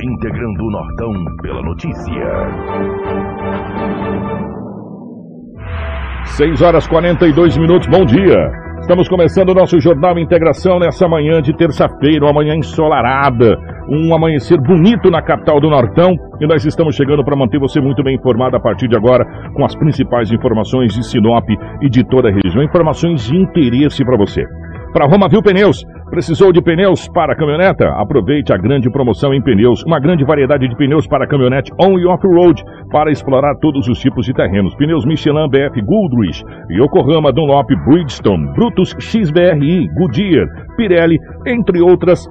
Integrando o Nortão pela notícia. 6 horas 42 minutos, bom dia. Estamos começando o nosso Jornal Integração nessa manhã de terça-feira, uma manhã ensolarada, um amanhecer bonito na capital do Nortão e nós estamos chegando para manter você muito bem informado a partir de agora com as principais informações de Sinop e de toda a região, informações de interesse para você. Para Roma Viu Pneus, Precisou de pneus para caminhoneta? Aproveite a grande promoção em pneus. Uma grande variedade de pneus para caminhonete on e off-road para explorar todos os tipos de terrenos. Pneus Michelin, BF, Goodrich, Yokohama, Dunlop, Bridgestone, Brutus, XBRI, Goodyear, Pirelli, entre outras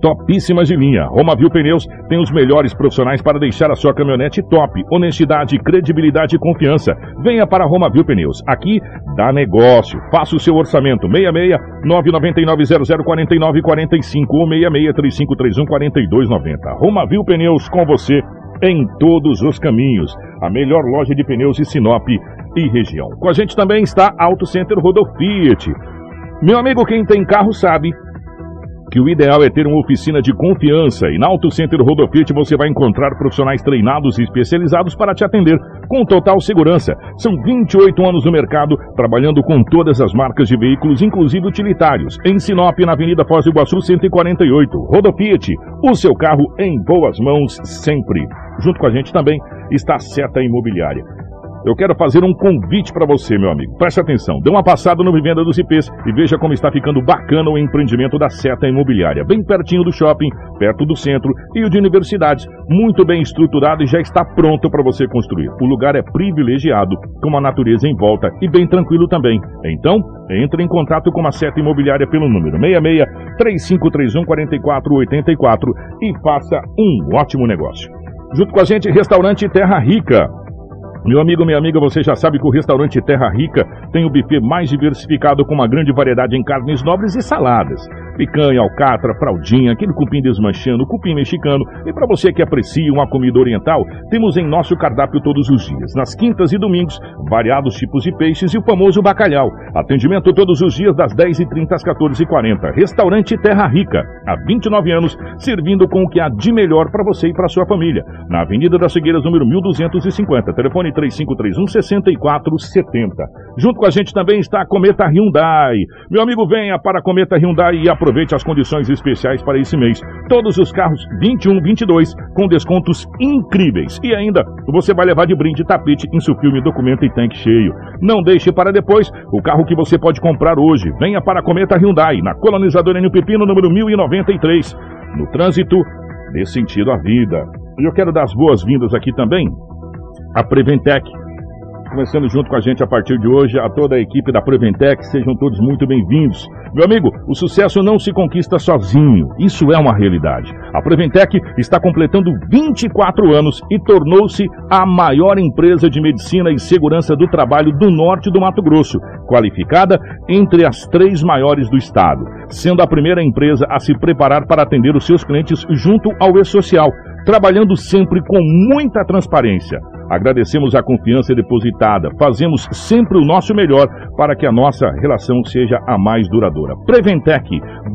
topíssimas de linha. Romavil Pneus tem os melhores profissionais para deixar a sua caminhonete top. Honestidade, credibilidade e confiança. Venha para Romavil Pneus. Aqui dá negócio. Faça o seu orçamento. 66 999 0049 45 ou 66 3531 4290. Romavil Pneus com você em todos os caminhos. A melhor loja de pneus de Sinop e região. Com a gente também está Auto Center Rodolfo Fiat. Meu amigo, quem tem carro sabe que o ideal é ter uma oficina de confiança e na Auto Center Rodofit você vai encontrar profissionais treinados e especializados para te atender com total segurança. São 28 anos no mercado, trabalhando com todas as marcas de veículos, inclusive utilitários. Em Sinop, na Avenida Foz do Iguaçu 148. Rodofit, o seu carro em boas mãos sempre. Junto com a gente também está a Seta Imobiliária. Eu quero fazer um convite para você, meu amigo. Preste atenção, dê uma passada no Vivenda dos IPs e veja como está ficando bacana o empreendimento da Seta Imobiliária. Bem pertinho do shopping, perto do centro e o de universidades. Muito bem estruturado e já está pronto para você construir. O lugar é privilegiado, com a natureza em volta e bem tranquilo também. Então, entre em contato com a Seta Imobiliária pelo número 66 3531 4484 e faça um ótimo negócio. Junto com a gente, Restaurante Terra Rica. Meu amigo, minha amiga, você já sabe que o restaurante Terra Rica tem o buffet mais diversificado com uma grande variedade em carnes nobres e saladas picanha, alcatra, fraldinha, aquele cupim desmanchando, cupim mexicano. E para você que aprecia uma comida oriental, temos em nosso cardápio todos os dias. Nas quintas e domingos, variados tipos de peixes e o famoso bacalhau. Atendimento todos os dias das 10h30 às 14h40. Restaurante Terra Rica, há 29 anos, servindo com o que há de melhor para você e para sua família. Na Avenida das Figueiras, número 1250. Telefone 3531 6470. Junto com a gente também está a Cometa Hyundai. Meu amigo, venha para a Cometa Hyundai e aproveite as condições especiais para esse mês. Todos os carros 21, 22 com descontos incríveis. E ainda, você vai levar de brinde tapete, insufilme, documento e tanque cheio. Não deixe para depois o carro que você pode comprar hoje. Venha para a Cometa Hyundai, na colonizadora Enio Pepino, número 1093. No trânsito, dê sentido à vida. E eu quero dar as boas-vindas aqui também à Preventec começando junto com a gente a partir de hoje, a toda a equipe da Preventec, sejam todos muito bem-vindos. Meu amigo, o sucesso não se conquista sozinho, isso é uma realidade. A Preventec está completando 24 anos e tornou-se a maior empresa de medicina e segurança do trabalho do norte do Mato Grosso, qualificada entre as três maiores do estado, sendo a primeira empresa a se preparar para atender os seus clientes junto ao E-Social, trabalhando sempre com muita transparência. Agradecemos a confiança depositada, fazemos sempre o nosso melhor para que a nossa relação seja a mais duradoura. Preventec,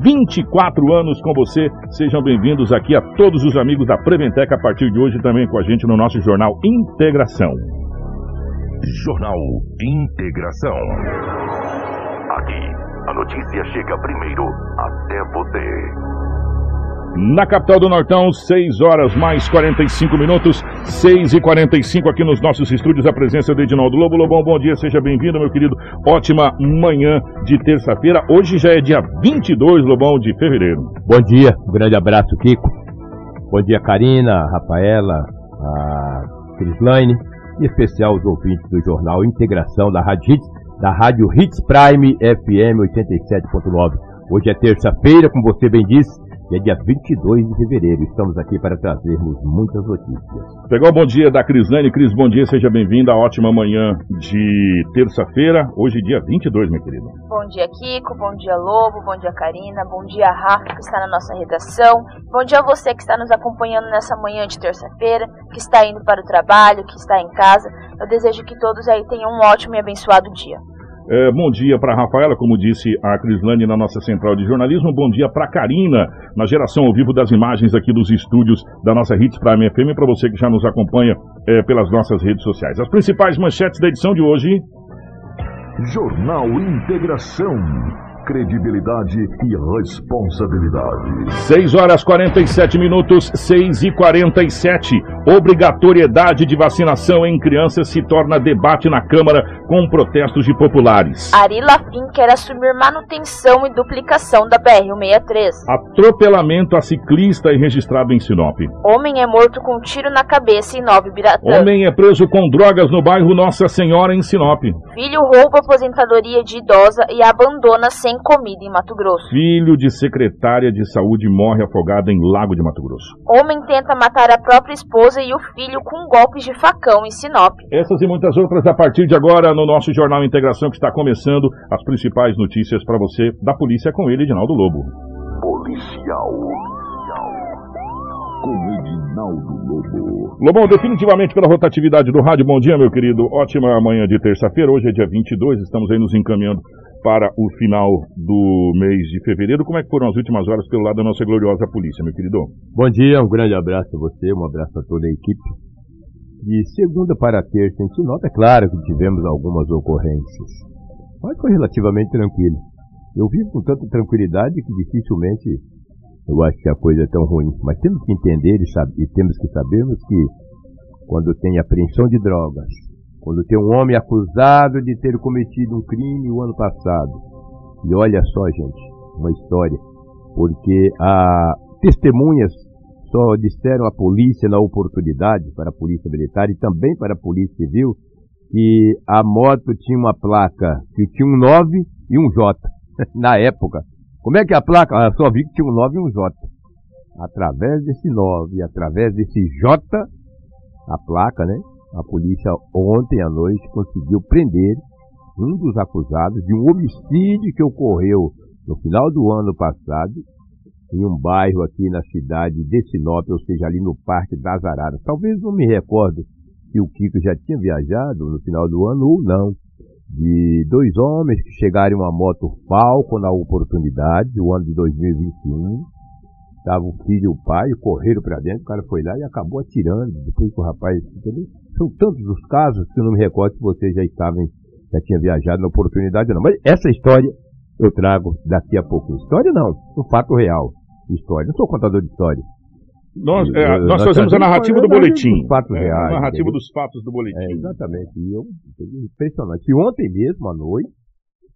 24 anos com você. Sejam bem-vindos aqui a todos os amigos da Preventec a partir de hoje também com a gente no nosso jornal Integração. Jornal Integração. Aqui, a notícia chega primeiro até você. Na capital do Nortão, 6 horas mais 45 minutos, 6 e 45 aqui nos nossos estúdios, a presença do Edinaldo Lobo. Lobão, bom dia, seja bem-vindo, meu querido. Ótima manhã de terça-feira. Hoje já é dia 22, Lobão, de fevereiro. Bom dia, um grande abraço, Kiko. Bom dia, Karina, Rafaela, a Crislaine, em especial os ouvintes do jornal Integração da Rádio Hits, da Rádio Hits Prime FM 87.9. Hoje é terça-feira, como você bem disse, que é dia 22 de fevereiro. Estamos aqui para trazermos muitas notícias. Pegar o bom dia da Crislane. Cris, bom dia, seja bem-vinda. Ótima manhã de terça-feira. Hoje, dia 22, minha querida. Bom dia, Kiko. Bom dia, Lobo. Bom dia, Karina. Bom dia, Rafa, que está na nossa redação. Bom dia a você que está nos acompanhando nessa manhã de terça-feira, que está indo para o trabalho, que está em casa. Eu desejo que todos aí tenham um ótimo e abençoado dia. É, bom dia para Rafaela, como disse a Crislane na nossa central de jornalismo. Bom dia para Karina, na geração ao vivo das imagens aqui dos estúdios da nossa Hits Prime FM, para você que já nos acompanha é, pelas nossas redes sociais. As principais manchetes da edição de hoje. Jornal Integração credibilidade e responsabilidade. 6 horas 47 minutos, 6 e 47. Obrigatoriedade de vacinação em crianças se torna debate na Câmara com protestos de populares. Ari Lafim quer assumir manutenção e duplicação da BR-163. Atropelamento a ciclista é registrado em Sinop. Homem é morto com um tiro na cabeça em Nova Biratã. Homem é preso com drogas no bairro Nossa Senhora em Sinop. Filho rouba aposentadoria de idosa e abandona sem comida em Mato Grosso. Filho de secretária de saúde morre afogado em Lago de Mato Grosso. Homem tenta matar a própria esposa e o filho com golpes de facão em Sinop. Essas e muitas outras a partir de agora no nosso Jornal Integração que está começando. As principais notícias para você da polícia com ele, Edinaldo Lobo. Policial com Edinaldo Lobo. Lobão, definitivamente pela rotatividade do rádio. Bom dia, meu querido. Ótima manhã de terça-feira. Hoje é dia 22, estamos aí nos encaminhando para o final do mês de fevereiro. Como é que foram as últimas horas pelo lado da nossa gloriosa polícia, meu querido? Bom dia, um grande abraço a você, um abraço a toda a equipe. De segunda para terça em Sinop, é claro que tivemos algumas ocorrências, mas foi relativamente tranquilo. Eu vivo com tanta tranquilidade que dificilmente eu acho que a coisa é tão ruim. Mas temos que entender e, sabe, e temos que sabermos que quando tem apreensão de drogas, quando tem um homem acusado de ter cometido um crime o ano passado, e olha só, gente, uma história, porque a testemunhas só disseram à polícia na oportunidade, para a polícia militar e também para a polícia civil, que a moto tinha uma placa que tinha um 9 e um J na época. Como é que é a placa? Ah, só vi que tinha um 9 e um J. Através desse 9 e através desse J, a placa, né? A polícia ontem à noite conseguiu prender um dos acusados de um homicídio que ocorreu no final do ano passado em um bairro aqui na cidade de Sinop, ou seja, ali no Parque das Araras. Talvez não me recordo se o Kiko já tinha viajado no final do ano ou não de dois homens que chegaram uma moto Falco na oportunidade, o ano de 2021. Estava o filho e o pai, correram para dentro, o cara foi lá e acabou atirando. Depois que o rapaz. São tantos os casos que eu não me recordo se você já estava, já tinha viajado na oportunidade ou não. Mas essa história eu trago daqui a pouco. História não, um fato real. História. Não sou contador de história. Nós, é, nós fazemos a narrativa do boletim. Fatos É, reais. a narrativa entendeu? dos fatos do boletim. É, exatamente. E eu, impressionante. E ontem mesmo, à noite,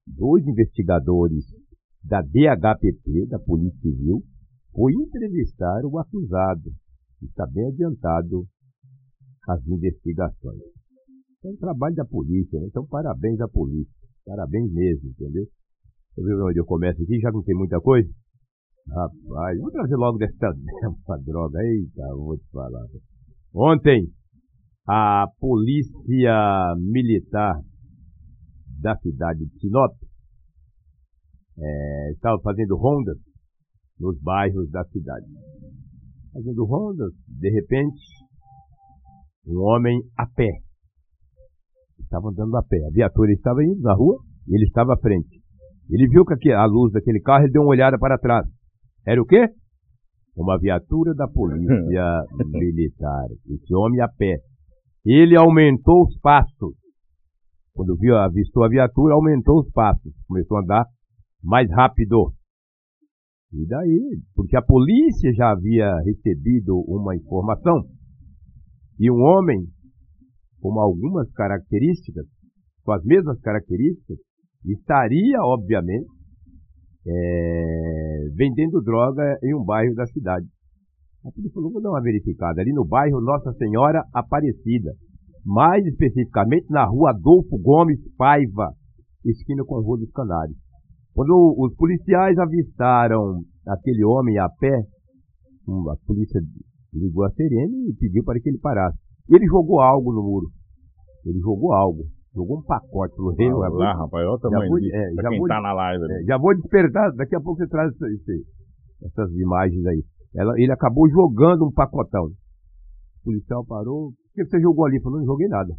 dois investigadores da DHPP, da Polícia Civil, foi entrevistar o acusado. Está bem adiantado as investigações. É um trabalho da polícia, né? então parabéns à polícia. Parabéns mesmo, entendeu? Você viu onde eu começo aqui? Já não tem muita coisa? Rapaz, vou trazer logo dessa, dessa droga. Eita, eu vou te falar. Ontem, a polícia militar da cidade de Sinop eh, estava fazendo rondas nos bairros da cidade. Fazendo rondas, de repente, um homem a pé. Estava andando a pé. A viatura estava indo na rua e ele estava à frente. Ele viu que a luz daquele carro e deu uma olhada para trás. Era o quê? Uma viatura da polícia militar. Esse homem a pé. Ele aumentou os passos. Quando viu, avistou a viatura, aumentou os passos. Começou a andar mais rápido. E daí? Porque a polícia já havia recebido uma informação e um homem com algumas características, com as mesmas características, estaria, obviamente, é, vendendo droga em um bairro da cidade. A polícia falou, vou dar uma verificada. Ali no bairro Nossa Senhora Aparecida. Mais especificamente na rua Adolfo Gomes Paiva, esquina com Rua dos Canários. Quando os policiais avistaram aquele homem a pé, a polícia ligou a sirene e pediu para que ele parasse. Ele jogou algo no muro. Ele jogou algo. Jogou um pacote no reino. Ah, lá, rapaz, olha o tamanho vou- é, pra já quem vou- tá na live. né? É, já vou despertar, daqui a pouco você traz esse- esse- essas imagens aí. Ela- ele acabou jogando um pacotão. O policial parou. O que você jogou ali? Falou, não joguei nada.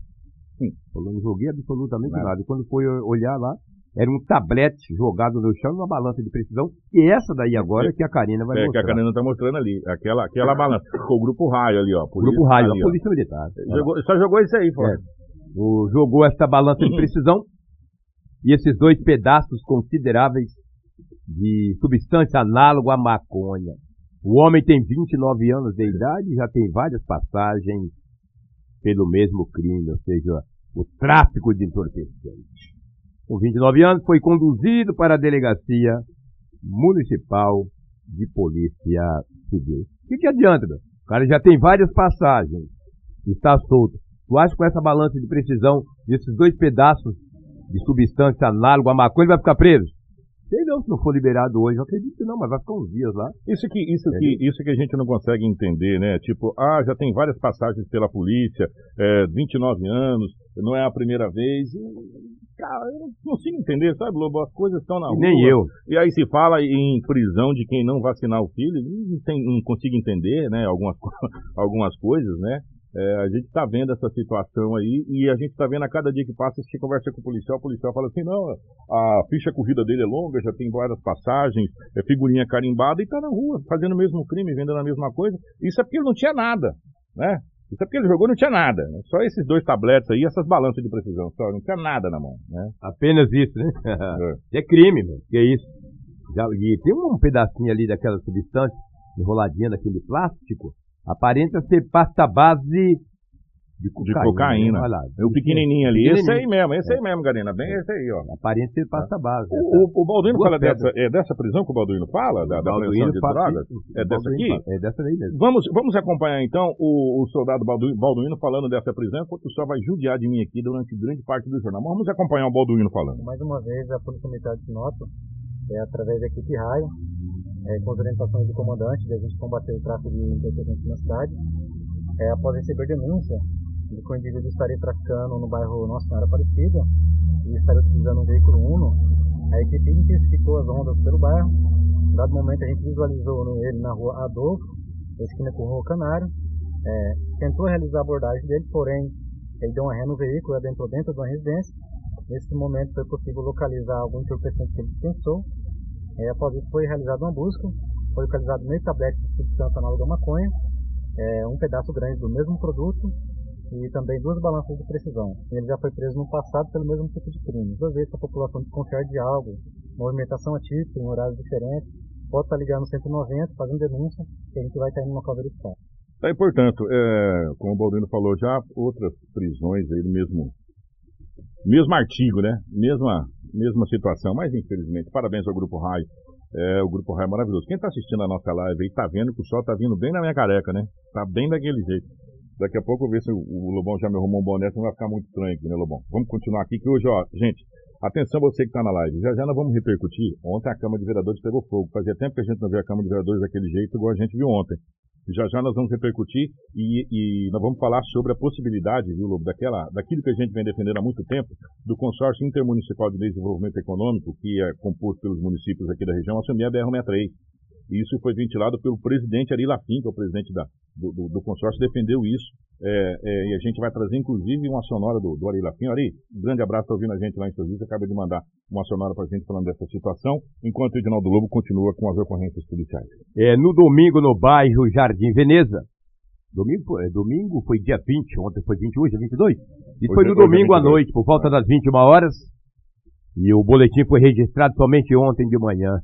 Sim. Falou, não joguei absolutamente Nada. nada. E quando foi olhar lá, era um tablete jogado no chão numa balança de precisão. E essa daí agora que a Karina vai É, que mostrar. a Karina tá mostrando ali. Aquela, aquela balança. Ficou o grupo raio ali, ó. O Grupo Raio, ali, a ó. Polícia Militar. Jogou- só jogou isso aí, pô. É. O- jogou essa balança Uhum. de precisão e esses dois pedaços consideráveis de substância análoga à maconha. O homem tem 29 anos de idade e já tem várias passagens pelo mesmo crime, ou seja, o tráfico de entorpecentes. Com 29 anos, foi conduzido para a delegacia municipal de polícia civil. O que, que adianta, meu? O cara já tem várias passagens, está solto. Tu acha que com essa balança de precisão desses dois pedaços de substância análoga à maconha ele vai ficar preso? Sei não, se não for liberado hoje, eu acredito que não, mas vai ficar uns dias lá. Isso que, isso, que, isso que a gente não consegue entender, né? Tipo, ah, já tem várias passagens pela polícia, é, 29 anos, não é a primeira vez. Cara, eu não consigo entender, sabe, Lobo? As coisas estão na rua. nem eu. E aí se fala em prisão de quem não vacinar o filho, não, tem, não consigo entender, né? Algumas, algumas coisas, né? É, a gente está vendo essa situação aí e a gente está vendo a cada dia que passa, você conversa com o policial, o policial fala assim, não, a ficha corrida dele é longa, já tem várias passagens, é figurinha carimbada e está na rua, fazendo o mesmo crime, vendendo a mesma coisa. Isso é porque não tinha nada, né? Isso é porque ele jogou e não tinha nada. né? Só esses dois tabletes aí, essas balanças de precisão, só não tinha nada na mão, né? Apenas isso, né? é crime, meu. Que é isso. Já, e tem um pedacinho ali daquela substância enroladinha naquele plástico. Aparenta ser pasta base de De cocaína. cocaína. Olha lá. O pequenininho ali, esse aí Pequenininho. mesmo, esse aí mesmo, Garina, bem esse aí, ó. Aparenta ser pasta base. O, o, o Balduino fala pedras. dessa, é dessa prisão que o Balduino fala? Da, da apreensão de drogas? É dessa Balduino aqui? fala- É dessa daí mesmo. Vamos, vamos acompanhar então o, o soldado Balduino, Balduino falando dessa prisão, enquanto o senhor vai judiar de mim aqui durante grande parte do jornal. Mas vamos acompanhar o Balduino falando. Mais uma vez, a Polícia Militar de Sinop, é, através da equipe Raio, é, com as orientações do comandante, de a gente combater o tráfico de entorpecentes na cidade, é, após receber denúncia de que o indivíduo estaria traficando no bairro Nossa Senhora Aparecida e estaria utilizando um veículo Uno, a equipe intensificou as rondas pelo bairro. Dado momento, a gente visualizou ele na rua Adolfo, esquina com Rua Canário, é, tentou realizar a abordagem dele, porém, ele deu uma ré no veículo, adentrou dentro de uma residência. Nesse momento foi possível localizar algum entorpecente que ele dispensou. É, após isso foi realizada uma busca, foi localizado meio tablete de substância análoga à maconha, é, um pedaço grande do mesmo produto e também duas balanças de precisão. Ele já foi preso no passado pelo mesmo tipo de crime. Às vezes a população desconfiar de algo, movimentação atípica em horários diferentes, pode estar ligando no 190, fazendo denúncia, que a gente vai estar indo no local verificar. Tá, e portanto, é, como o Balduino falou já, outras prisões aí do mesmo, mesmo artigo, né? Mesma, mesma situação, mas infelizmente, parabéns ao Grupo Raio. É, o Grupo Raio é maravilhoso. Quem tá assistindo a nossa live aí tá vendo que o sol tá vindo bem na minha careca, né? Tá bem daquele jeito. Daqui a pouco eu ver se o, Lobão já me arrumou um boné, senão vai ficar muito estranho aqui, né, Lobão? Vamos continuar aqui, que hoje, ó, gente, atenção você que tá na live. Já já nós vamos repercutir. Ontem a Câmara de Vereadores pegou fogo. Fazia tempo que a gente não via a Câmara de Vereadores daquele jeito, igual a gente viu ontem. Já já nós vamos repercutir e, e nós vamos falar sobre a possibilidade, viu, Lobo, daquela, daquilo que a gente vem defendendo há muito tempo, do consórcio intermunicipal de desenvolvimento econômico, que é composto pelos municípios aqui da região, assumir a BR-63. E isso foi ventilado pelo presidente Ari Lafim, que é o presidente da, do, do, do consórcio, defendeu isso. É, é, e a gente vai trazer, inclusive, uma sonora do, do Ari Lafim. Ari, um grande abraço, tá ouvindo a gente lá em Serviço. Acaba de mandar uma sonora pra gente falando dessa situação, enquanto o Edinaldo Lobo continua com as ocorrências policiais. É, no domingo, no bairro Jardim Veneza. Domingo, foi- é, domingo foi dia 20, ontem foi 21, hoje é 22. Isso Hoje foi é- no é domingo à 22. noite, por volta das 21 horas. E o boletim foi registrado somente ontem de manhã.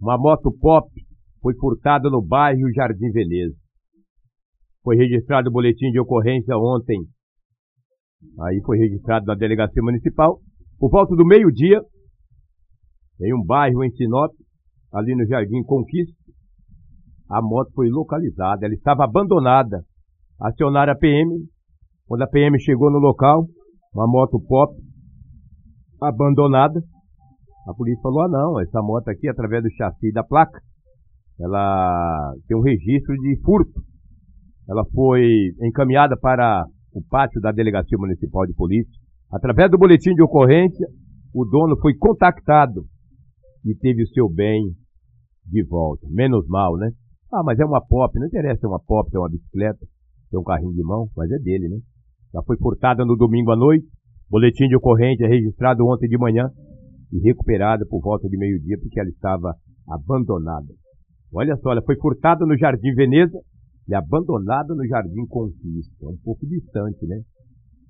Uma moto pop foi furtada no bairro Jardim Veneza. Foi registrado o boletim de ocorrência ontem. Aí foi registrado na delegacia municipal. Por volta do meio-dia, em um bairro em Sinop, ali no Jardim Conquista, a moto foi localizada. Ela estava abandonada. Acionaram a PM. Quando a PM chegou no local, uma moto pop abandonada. A polícia falou: ah, não, essa moto aqui, através do chassi da placa, ela tem um registro de furto. Ela foi encaminhada para o pátio da Delegacia Municipal de Polícia. Através do boletim de ocorrência, o dono foi contactado e teve o seu bem de volta. Menos mal, né? Ah, mas é uma pop, não interessa é uma pop, é uma bicicleta, é um carrinho de mão, mas é dele, né? Ela foi furtada no domingo à noite, boletim de ocorrência registrado ontem de manhã e recuperada por volta de meio-dia porque ela estava abandonada. Olha só, ela foi furtada no Jardim Veneza e abandonada no Jardim Conquista. É um pouco distante, né?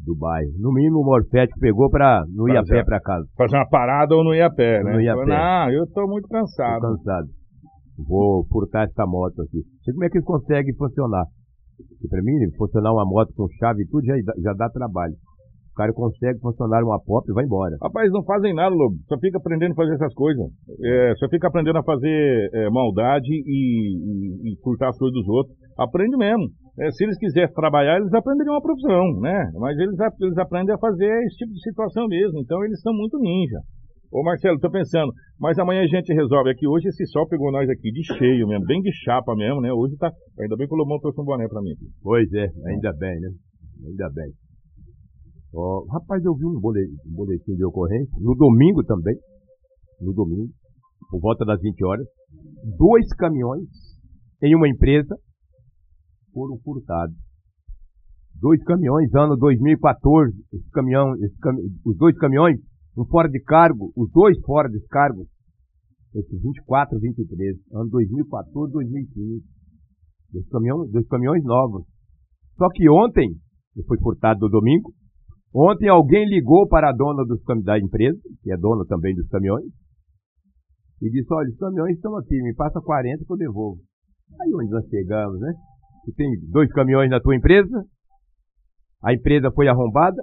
Do bairro. No mínimo, o Morfético pegou para não ir a pé para casa. Fazer uma parada ou não ir a pé, né? Não ir a pé. Ah, eu tô muito cansado. Tô cansado. Vou furtar essa moto aqui. Sei como é que consegue funcionar. Porque pra mim, funcionar uma moto com chave e tudo já, já dá trabalho cara consegue funcionar uma pop e vai embora. Rapaz, não fazem nada, Lobo. Só fica aprendendo a fazer essas coisas. É, só fica aprendendo a fazer é, maldade e, e, e, furtar as coisas dos outros. Aprende mesmo. É, se eles quiserem trabalhar, eles aprenderiam uma profissão, né? Mas eles, eles aprendem a fazer esse tipo de situação mesmo. Então eles são muito ninja. Ô Marcelo, tô pensando, mas amanhã a gente resolve aqui. Hoje esse sol pegou nós aqui de cheio mesmo, bem de chapa mesmo, né? Hoje tá. Ainda bem que o Lobão trouxe um boné pra mim. Pois é, ainda bem, né? Ainda bem. Oh, rapaz, eu vi um boletim, um boletim de ocorrência, no domingo também, no domingo, por volta das 20 horas, dois caminhões em uma empresa foram furtados. Dois caminhões, ano 2014, esse caminhão, esse cam... os dois caminhões, um Ford Cargo, os dois Ford Cargo, esses 24, 23, ano 2014, 2015. Dois caminhões, dois caminhões novos. Só que ontem, foi furtado no domingo, Ontem alguém ligou para a dona dos, da empresa, que é dona também dos caminhões, e disse, olha, os caminhões estão aqui, me passa 40 que eu devolvo. Aí onde nós chegamos, né? Você tem dois caminhões na tua empresa, a empresa foi arrombada,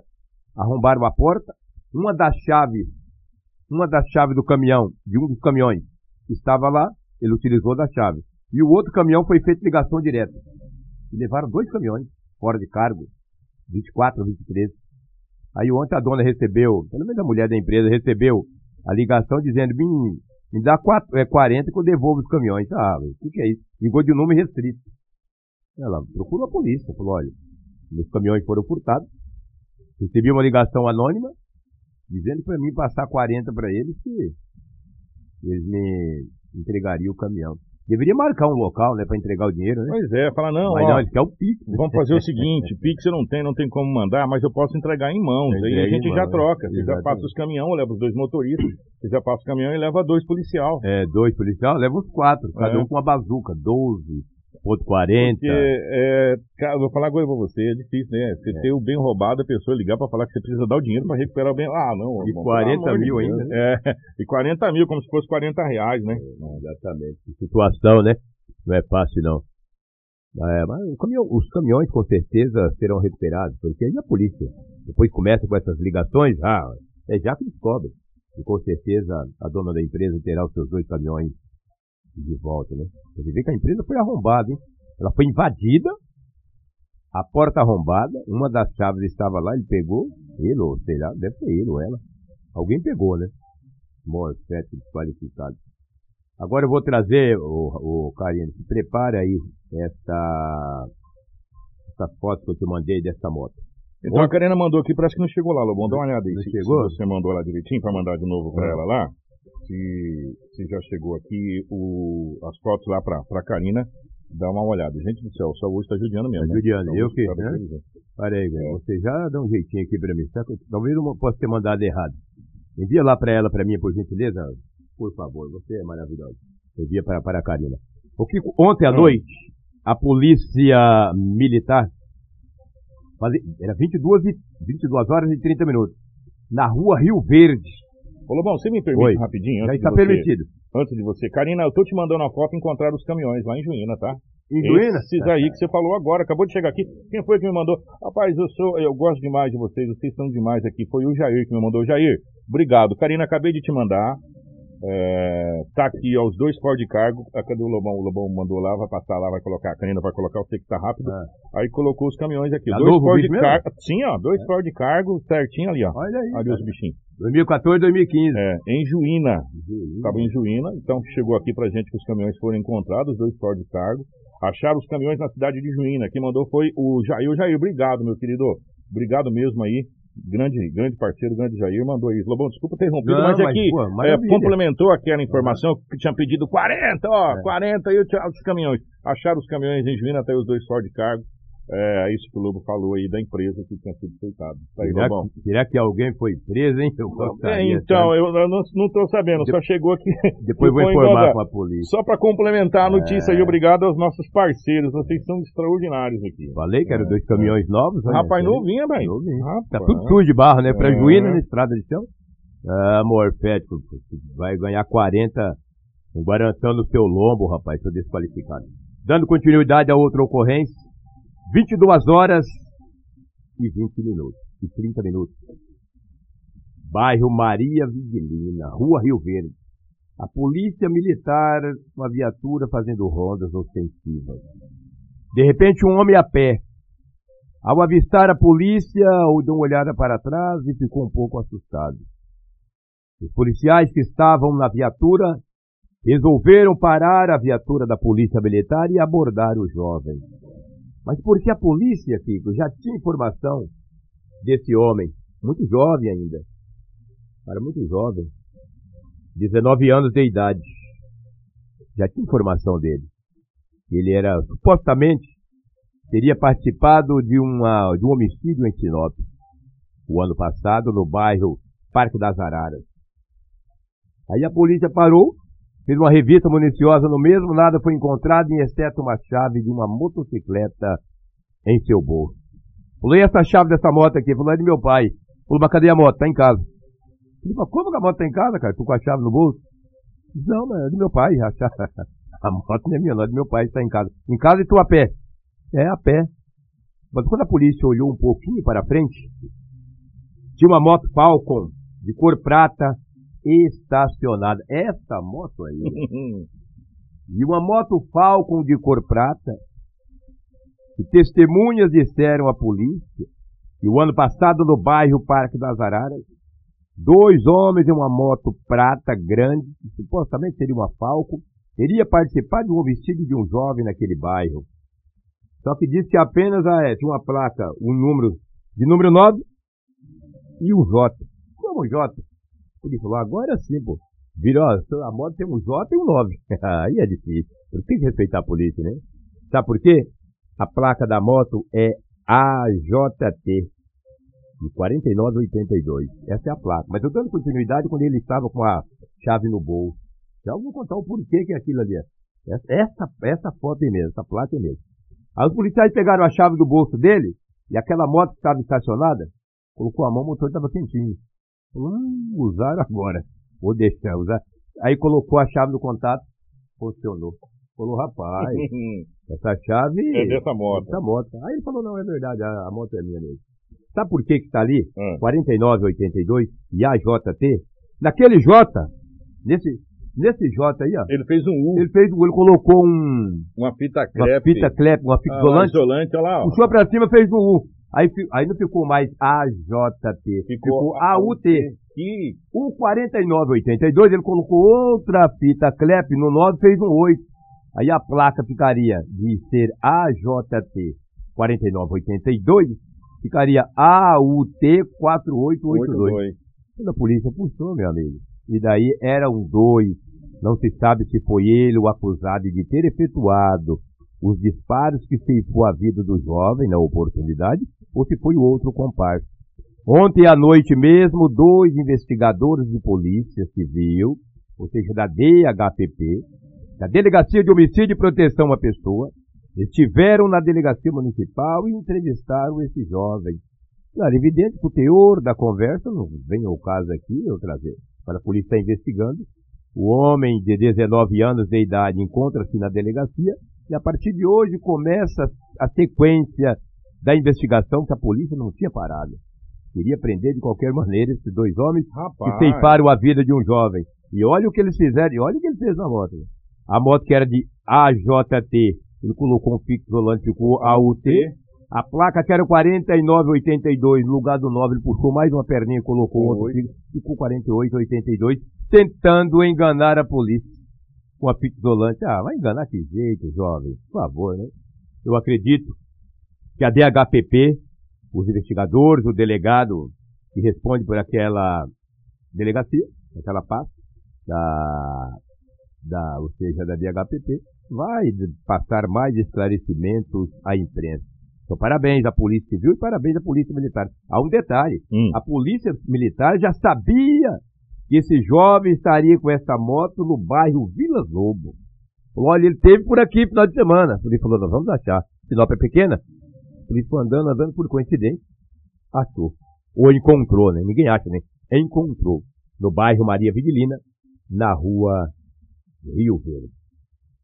arrombaram a porta, uma das chaves, uma das chaves do caminhão, de um dos caminhões, estava lá, ele utilizou da chave. E o outro caminhão foi feito ligação direta. E levaram dois caminhões, fora de cargo, 24, 23. Aí ontem a dona recebeu, pelo menos a mulher da empresa recebeu a ligação dizendo, me, dá quatro, é, 40 que eu devolvo os caminhões. Ah, o que, que é isso? Ligou de um número restrito. Ela procurou a polícia, falou, olha, meus caminhões foram furtados. Recebi uma ligação anônima, dizendo para mim passar 40 para eles que eles me entregariam o caminhão. Deveria marcar um local, né, para entregar o dinheiro, né? Pois é, fala, não, Mas ó, não, ele quer o Pix. vamos fazer o seguinte, Pix eu não tenho, não tem como mandar, mas eu posso entregar em mãos, aí a gente já troca, você já passa os caminhões, leva os dois motoristas, você já passa o caminhão e leva dois policial. É, dois policiais, leva os quatro, cada É. um com uma bazuca, 12, outro 40. Porque, é, cara, vou falar coisa pra você, é difícil, né? Você ter o bem roubado, a pessoa ligar pra falar que você precisa dar o dinheiro pra recuperar o bem. Ah, não. E irmão, 40 pelo amor de mil ainda, É, e 40 mil, como se fosse 40 reais, né? Exatamente. Que situação, né? Não é fácil, não. É, mas o caminhão- os caminhões com certeza serão recuperados, porque aí a polícia depois começa com essas ligações, ah, é já que descobre. E com certeza a dona da empresa terá os seus dois caminhões de volta, né? Você vê que a empresa foi arrombada, hein? Ela foi invadida, a porta arrombada, uma das chaves estava lá, ele pegou, ele ou sei lá, deve ser ele ou ela. Alguém pegou, né? Morto, certo, desqualificado. Agora eu vou trazer, o, o Karine, se prepare aí essa, essa foto que eu te mandei dessa moto. Então a Karina mandou aqui, parece que não chegou lá, Lobão. Dá uma olhada aí. Não se, chegou? se você mandou lá direitinho pra mandar de novo pra É. ela lá. Se, se já chegou aqui o, as fotos lá pra, pra Karina, dá uma olhada. Gente do céu, só hoje tá judiando mesmo. Tá né? judiando. Eu hoje que, tá né? Olha aí, velho, você já dá um jeitinho aqui pra mim. Tá? Talvez eu possa ter mandado errado. Envia lá pra ela, pra mim, por gentileza. Por favor, você é maravilhosa. Envia para, para a Karina. O que ontem à Hum. noite, a polícia militar, fazia, era 22, e, 22 horas e 30 minutos, na rua Rio Verde. Ô Lobão, você me permite Oi. rapidinho? Já antes está de você- permitido. Antes de você. Karina, eu tô te mandando a foto encontrar os caminhões lá em Juína, tá? Em Juína? Esses aí que você falou agora, acabou de chegar aqui. Quem foi que me mandou? Rapaz, eu sou, eu gosto demais de vocês, vocês são demais aqui. Foi o Jair que me mandou. Jair, obrigado. Karina, acabei de te mandar. É, tá aqui, ó, os dois Ford Cargo. Ah, Cadê o Lobão? O Lobão mandou lá, vai passar lá, vai colocar. A Karina vai colocar, eu sei que tá rápido. Aí colocou os caminhões aqui. Tá dois Ford? Cargo. Sim, ó, dois Ford Cargo certinho ali, ó. Olha aí. Ali cara. os bichinhos. 2014, 2015. É, em Juína. Estava em Juína, então chegou aqui pra gente que os caminhões foram encontrados, os dois Ford Cargo. Acharam os caminhões na cidade de Juína. Quem mandou foi o Jair. O Jair, obrigado, meu querido. Obrigado mesmo aí. Grande, grande parceiro, grande Jair, mandou isso. Lobão, desculpa ter rompido, Não, mas mas, aqui pô, é, maravilha. complementou aquela informação que tinha pedido 40, ó, É. 40 e os caminhões. Acharam os caminhões em Juína, até os dois Ford Cargo. É isso que o Lobo falou aí da empresa que tinha sido feitada. Aí, Será, será que alguém foi preso, hein? Eu É, gostaria, então, sabe? eu, não, tô sabendo, só chegou aqui. Depois vou informar com a polícia. Só para complementar a notícia É. aí, obrigado aos nossos parceiros, vocês são extraordinários aqui. Falei que eram dois caminhões novos. Rapaz, aí. novinha, velho. Novinho. Rapaz. Tá tudo sujo de barro, né? Pra É. Juína, na estrada de chão. Ah, Morfético, vai ganhar 40 um no seu lombo, rapaz, seu desqualificado. Dando continuidade a outra ocorrência, 22 horas e 20 minutos, e 30 minutos. Bairro Maria Vigilina, Rua Rio Verde. A polícia militar, uma viatura fazendo rondas ostensivas. De repente, um homem a pé, ao avistar a polícia, ou deu uma olhada para trás e ficou um pouco assustado. Os policiais que estavam na viatura resolveram parar a viatura da polícia militar e abordar o jovem. Mas porque a polícia, Kiko, já tinha informação desse homem, muito jovem ainda. Cara, muito jovem. 19 anos de idade. Já tinha informação dele. Ele era, supostamente, teria participado de, uma, de um homicídio em Sinop, o ano passado, no bairro Parque das Araras. Aí a polícia parou, fez uma revista municiosa no mesmo, nada foi encontrado, exceto uma chave de uma motocicleta em seu bolso. E essa chave dessa moto aqui? Falou, é de meu pai. Falou, mas cadê a moto? Tá em casa. Ele falou, como que a moto tá em casa, cara? Tô com a chave no bolso. Não, mas é do meu pai. A, chave, a moto não é minha, não, é do meu pai, está em casa. Em casa e tu a pé? É, a pé. Mas quando a polícia olhou um pouquinho para frente, tinha uma moto Falcon de cor prata estacionada. Essa moto aí. E uma moto Falcon de cor prata, que testemunhas disseram à polícia que o ano passado no bairro Parque das Araras, dois homens em uma moto prata grande, que supostamente seria uma Falcon, teria participado de um homicídio de um jovem naquele bairro. Só que disse que apenas ah, é, tinha uma placa, um número, de número 9 e um J. Como J? Ele falou, agora sim, pô. Virou, a moto tem um J e um 9. Aí é difícil. Tem que respeitar a polícia, né? Sabe por quê? A placa da moto é AJT, de 4982. Essa é a placa. Mas eu dando continuidade quando ele estava com a chave no bolso. Já vou contar o porquê que é aquilo ali. é. Essa, essa, foto aí mesmo, essa placa aí mesmo. Aí os policiais pegaram a chave do bolso dele e aquela moto que estava estacionada, colocou a mão, o motor estava quentinho. Hum, usaram agora. Vou deixar usar. Aí colocou a chave no contato, funcionou. Falou, rapaz, essa chave. É dessa moto. Essa moto. Aí ele falou, não, é verdade, a, a moto é minha mesmo. Sabe por que que está ali? Ah. 4982 e AJT? Naquele J, nesse, nesse J aí, ó. Ele fez um U, Ele fez, ele colocou um, uma fita uma crepe. fita clep, uma fita Ah, isolante, isolante, olha lá. ó. puxou pra cima, fez um U. Aí, aí não ficou mais AJT, ficou, AUT. Que O 4982 ele colocou outra fita clep no 9 fez um 8. Aí a placa ficaria de ser AJT 4982, ficaria AUT 4882. 82. Quando a polícia puxou, meu amigo. E daí eram dois. Não se sabe se foi ele o acusado de ter efetuado os disparos que ceifou a vida do jovem na oportunidade ou se foi o outro comparsa. Ontem à noite mesmo, dois investigadores de polícia civil, ou seja, da DHPP, da Delegacia de Homicídio e Proteção à Pessoa, estiveram na delegacia municipal e entrevistaram esse jovem. Claro, evidente que o teor da conversa não vem ao caso aqui eu trazer. Para a polícia está investigando. O homem de 19 anos de idade encontra-se na delegacia e a partir de hoje começa a sequência da investigação que a polícia não tinha parado. Queria prender de qualquer maneira esses dois homens que Rapaz. ceifaram a vida de um jovem. E olha o que eles fizeram, e olha o que ele fez na moto. A moto que era de AJT, ele colocou um fixo isolante, ficou AUT. A placa que era 49,82 no lugar do 9, ele puxou mais uma perninha, colocou outro, ficou 48,82, tentando enganar a polícia com a fita isolante. Ah, vai enganar que jeito, jovem, por favor, né? Eu acredito que a DHPP, os investigadores, o delegado que responde por aquela delegacia, aquela parte, da, da, ou seja, da DHPP, vai passar mais esclarecimentos à imprensa. Então, parabéns à Polícia Civil e parabéns à Polícia Militar. Há um detalhe: hum. a Polícia Militar já sabia que esse jovem estaria com essa moto no bairro Vila Lobo. Olha, ele teve por aqui no final de semana. Ele falou: nós vamos achar. Sinop é pequena. Foi andando, andando por coincidência. Achou. Ou encontrou, né? Ninguém acha, né? Encontrou. No bairro Maria Vigilina, na rua Rio Verde.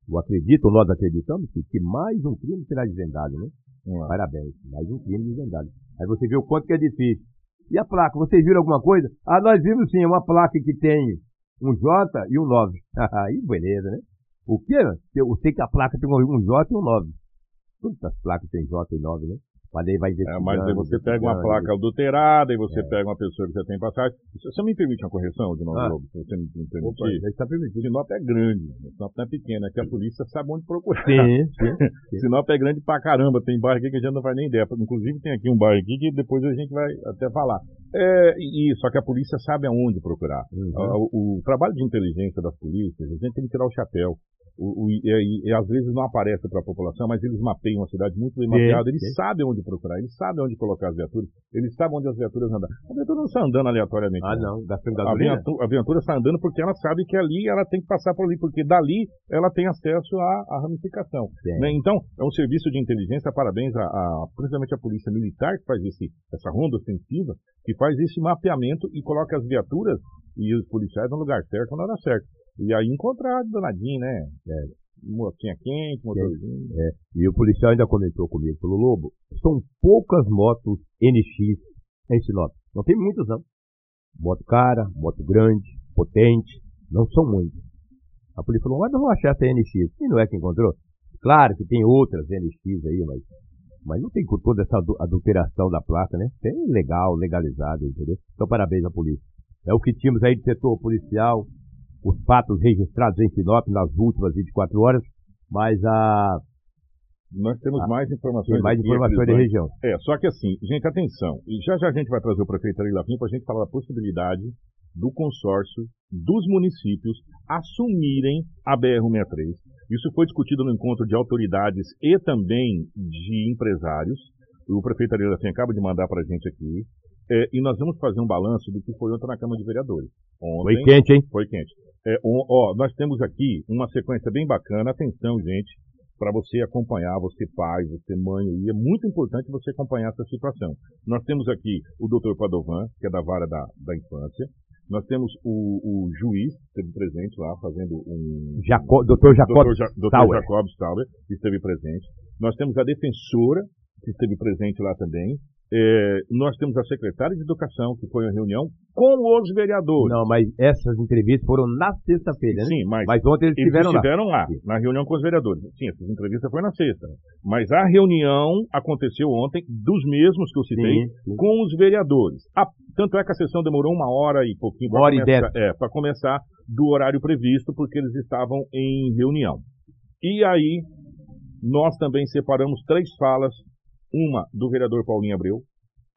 Eu acredito, nós acreditamos que mais um crime será desvendado, né? Hum. Parabéns, mais um crime desvendado. Aí você vê o quanto que é difícil. E a placa, vocês viram alguma coisa? Ah, nós vimos sim, uma placa que tem um J e um 9. Aí, beleza, né? O quê? Eu sei que a placa tem um J e um 9. Todas as placas têm J e 9, né? Mas aí vai é, mas aí você pega uma placa adulterada e você é. pega uma pessoa que já tem passagem. Você me permite uma correção de novo, ah. Você me, me permite? Opa, está permitido. Sinop é grande, Sinop não é pequena, é que a polícia sabe onde procurar. Sim, sim, sim. Sinop é grande pra caramba, tem bairro aqui que a gente não faz nem ideia. Inclusive tem aqui um bairro aqui que depois a gente vai até falar. É, e, só que a polícia sabe aonde procurar. Uhum. O, o, trabalho de inteligência das polícias, a gente tem que tirar o chapéu. O, o, e, e, às vezes não aparece para a população, mas eles mapeiam a cidade muito bem mapeada, eles sim. sabem onde procurar, eles sabem onde colocar as viaturas, eles sabem onde as viaturas andam. A viatura não está andando aleatoriamente. Ah, não, da a, viatura, a viatura está andando porque ela sabe que ali ela tem que passar por ali, porque dali ela tem acesso à, à ramificação. Né? Então, é um serviço de inteligência, parabéns a, a, principalmente a Polícia Militar que faz esse, essa ronda ofensiva, que faz esse mapeamento e coloca as viaturas e os policiais no lugar certo, na hora certa. E aí encontrar danadinho, né? É, motinha quente, motorzinho. É, e o policial ainda comentou comigo pelo Lobo, são poucas motos NX em Sinop. Não tem muitas, não. Moto cara, moto grande, potente, não são muitas. A polícia falou, mas não vou achar essa NX. E não é que encontrou? Claro que tem outras NX aí, mas, mas não tem por toda essa adulteração da placa, né? Tem legal, legalizado, entendeu? Então parabéns à polícia. É o que tínhamos aí de setor policial, os fatos registrados em Sinop nas últimas 24 horas, mas a. Nós temos a, mais informações. Tem mais informações da região. É, só que assim, gente, atenção. E já já a gente vai trazer o prefeito Ari Lapim para a gente falar da possibilidade do consórcio dos municípios assumirem a BR-163. Isso foi discutido no encontro de autoridades e também de empresários. O prefeito Ari Lapim acaba de mandar para a gente aqui. É, e nós vamos fazer um balanço do que foi ontem na Câmara de Vereadores. Ontem, foi quente, hein? Foi quente. É, um, ó, nós temos aqui uma sequência bem bacana. Atenção, gente, para você acompanhar, você pai, você mãe, e é muito importante você acompanhar essa situação. Nós temos aqui o doutor Padovan, que é da vara da, da infância. Nós temos o, o juiz, que esteve presente lá, fazendo um... Jaco, doutor Jacob doutor, ja, doutor Jacob Stauber, que esteve presente. Nós temos a defensora, que esteve presente lá também. É, nós temos a secretária de Educação, que foi uma reunião com os vereadores. Não, mas essas entrevistas foram na sexta-feira, né? Sim, mas, mas ontem eles, eles estiveram, estiveram lá. lá na reunião com os vereadores. Sim, essas entrevistas foi na sexta. Mas a reunião aconteceu ontem, dos mesmos que eu citei, sim, sim. com os vereadores. A, tanto é que a sessão demorou uma hora e pouquinho para começar, é, para começar do horário previsto, porque eles estavam em reunião. E aí, nós também separamos três falas uma do vereador Paulinho Abreu,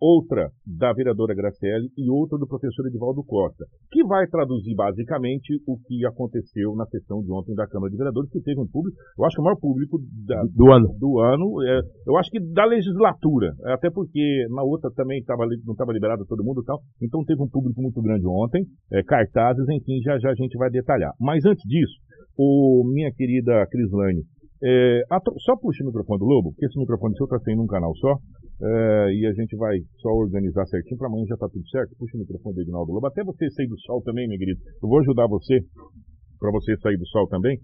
outra da vereadora Graciele e outra do professor Edivaldo Costa, que vai traduzir basicamente o que aconteceu na sessão de ontem da Câmara de Vereadores, que teve um público, eu acho que o maior público da, do ano, do ano é, eu acho que da legislatura, até porque na outra também tava, não estava liberado todo mundo e tal, então teve um público muito grande ontem, é, cartazes, enfim, já já a gente vai detalhar. Mas antes disso, o, minha querida Crislane, é, só puxa o microfone do Lobo, porque esse microfone seu está sendo um canal só. É, e a gente vai só organizar certinho para amanhã já tá tudo certo. Puxa o microfone do Edinaldo Lobo. Até você sair do sol também, meu querido. Eu vou ajudar você para você sair do sol também.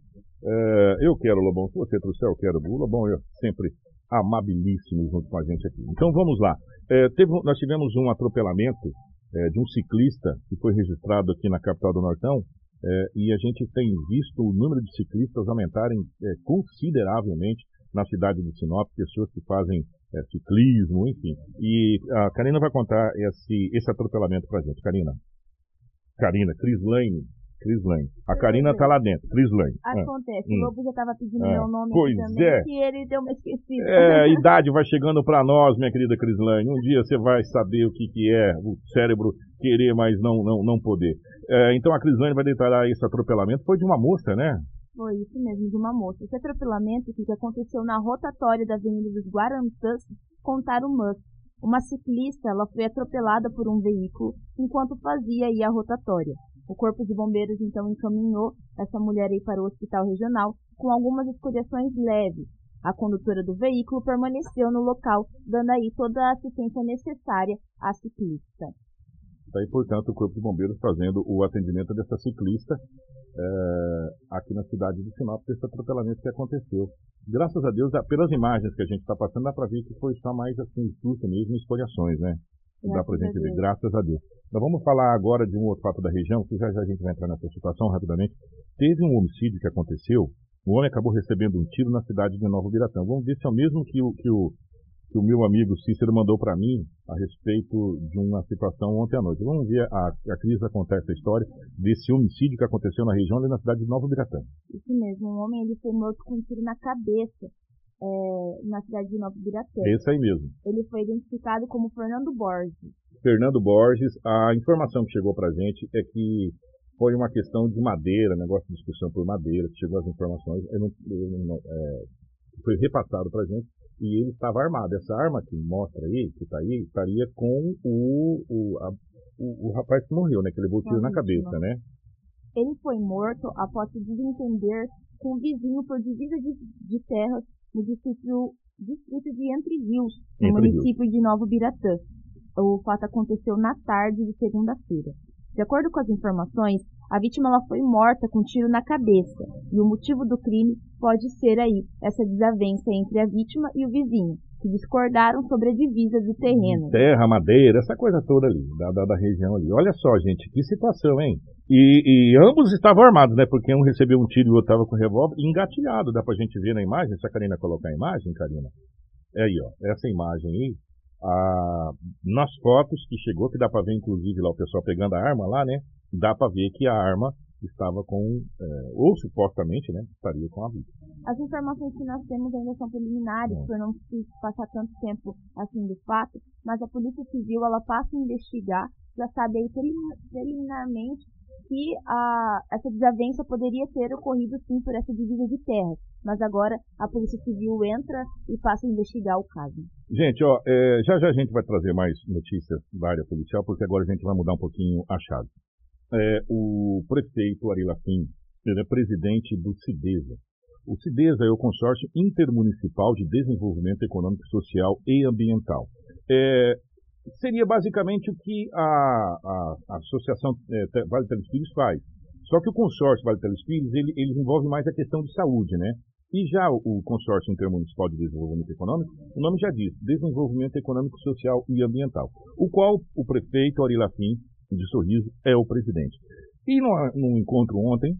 É, eu quero, Lobão. Se você trouxer, eu quero. O Lobão é sempre amabilíssimo junto com a gente aqui. Então vamos lá. É, teve, nós tivemos um atropelamento é, de um ciclista que foi registrado aqui na capital do Nortão. É, e a gente tem visto o número de ciclistas aumentarem é, consideravelmente na cidade de Sinop, pessoas que fazem é, ciclismo, enfim. E a Karina vai contar esse, esse atropelamento pra gente. Karina. Karina, Cris Lane. Cris Lane. A Karina tá lá dentro, Cris Lane. Acontece, o Hum. Lobo já tava pedindo É. meu nome Pois também, é. que ele deu uma esquecida. É, a idade vai chegando pra nós, minha querida Cris Lane. Um dia você vai saber o que, que é o cérebro querer, mas não, não, não poder. É, então a Cris Lane vai detalhar esse atropelamento. Foi de uma moça, né? Foi isso mesmo, de uma moça. Esse atropelamento que aconteceu na rotatória da Avenida dos Guarantãs com Tarumã. Uma ciclista ela foi atropelada por um veículo enquanto fazia aí a rotatória. O corpo de bombeiros então encaminhou essa mulher aí para o hospital regional com algumas escoriações leves. A condutora do veículo permaneceu no local, dando aí toda a assistência necessária à ciclista. Daí, portanto, o Corpo de Bombeiros fazendo o atendimento dessa ciclista é, aqui na cidade de Sinop, desse atropelamento que aconteceu. Graças a Deus, pelas imagens que a gente está passando, dá para ver que foi só mais assim, susto mesmo, escoriações, né? Dá pra Graças a gente ver, Deus. graças a Deus. Nós vamos falar agora de um outro fato da região, que já já a gente vai entrar nessa situação rapidamente. Teve um homicídio que aconteceu, o homem acabou recebendo um tiro na cidade de Nova Biratã. Vamos ver se é o mesmo que o, que o, que o meu amigo Cícero mandou para mim a respeito de uma situação ontem à noite. Vamos ver, a, a Cris contar essa história desse homicídio que aconteceu na região ali na cidade de Nova Biratã. Isso mesmo, um homem ele foi morto com um tiro na cabeça é, na cidade de Nova Biratã. Esse aí mesmo. Ele foi identificado como Fernando Borges. Fernando Borges, a informação que chegou pra gente é que foi uma questão de madeira, negócio de discussão por madeira, que chegou as informações, eu não- eu não- é, foi repassado pra gente, e ele estava armado. Essa arma que mostra aí, que tá aí, estaria com o, o, a- o, o rapaz que morreu, né? Que levou o tiro na cabeça, né? Ele foi morto após se desentender com um vizinho por divisa de, de terras no distrito, distrito de Entre Rios, no Entre Rios. município de Novo Biratã. O fato aconteceu na tarde de segunda-feira. De acordo com as informações, a vítima ela foi morta com um tiro na cabeça e o motivo do crime pode ser aí essa desavença entre a vítima e o vizinho, que discordaram sobre a divisa do terreno. Terra, madeira, essa coisa toda ali, da, da, da região ali. Olha só, gente, que situação, hein? E, e ambos estavam armados, né? Porque um recebeu um tiro e o outro estava com revólver engatilhado. Dá pra gente ver na imagem, se a Karina colocar a imagem, Karina. É aí, ó. Essa imagem aí. Ah, nas fotos que chegou, que dá pra ver inclusive lá o pessoal pegando a arma lá, né? Dá pra ver que a arma estava com, é, ou supostamente, né? Estaria com a vítima. As informações que nós temos ainda são preliminares, por não se passar tanto tempo assim do fato, mas a Polícia Civil ela passa a investigar, já sabe aí preliminarmente que a, essa desavença poderia ter ocorrido sim por essa divisa de terras, mas agora a Polícia Civil entra e passa a investigar o caso. Gente, ó, é, já já a gente vai trazer mais notícias da área policial, porque agora a gente vai mudar um pouquinho a chave. É, o prefeito Ari Lafim, ele é presidente do CIDESA. O CIDESA é o Consórcio Intermunicipal de Desenvolvimento Econômico, Social e Ambiental. É, seria basicamente o que a, a, a Associação é, Vale Teles Filhos faz. Só que o consórcio Vale Teles Filhos, ele, ele envolve mais a questão de saúde, né? E já o, Consórcio Intermunicipal de Desenvolvimento Econômico, o nome já diz, Desenvolvimento Econômico, Social e Ambiental, o qual o prefeito Ari Lafim, de Sorriso, é o presidente. E no encontro ontem,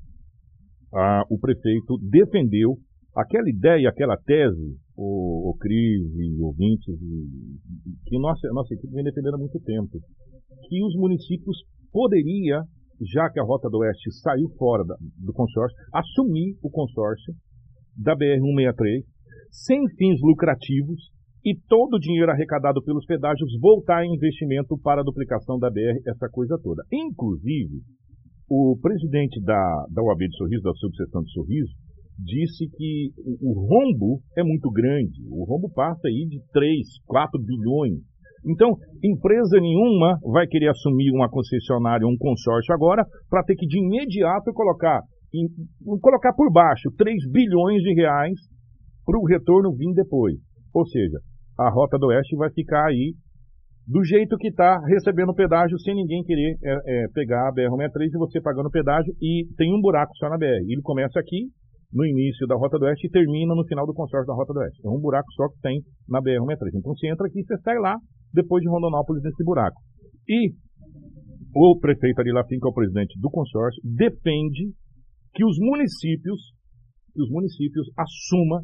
o prefeito defendeu aquela ideia, aquela tese, o, o Cris e ouvintes, que nossa, nossa equipe vem defendendo há muito tempo, que os municípios poderia, já que a Rota do Oeste saiu fora da- do consórcio, assumir o consórcio da BR-163 sem fins lucrativos e todo o dinheiro arrecadado pelos pedágios voltar em investimento para a duplicação da BR, essa coisa toda. Inclusive, o presidente da, da UAB de Sorriso, da subseção de Sorriso, disse que o, o rombo é muito grande. O rombo passa aí de 3, 4 bilhões. Então, empresa nenhuma vai querer assumir uma concessionária ou um consórcio agora para ter que de imediato colocar, em- colocar por baixo 3 bilhões de reais para o retorno vir depois. Ou seja, a Rota do Oeste vai ficar aí do jeito que está recebendo pedágio sem ninguém querer é, é, pegar a BR-163 e você pagando pedágio e tem um buraco só na BR. Ele começa aqui no início da Rota do Oeste e termina no final do consórcio da Rota do Oeste. É um buraco só que tem na BR-163. Então você entra aqui e você sai lá depois de Rondonópolis nesse buraco. E o prefeito Ari Lafim, que é o presidente do consórcio, defende que os municípios, que os municípios assumam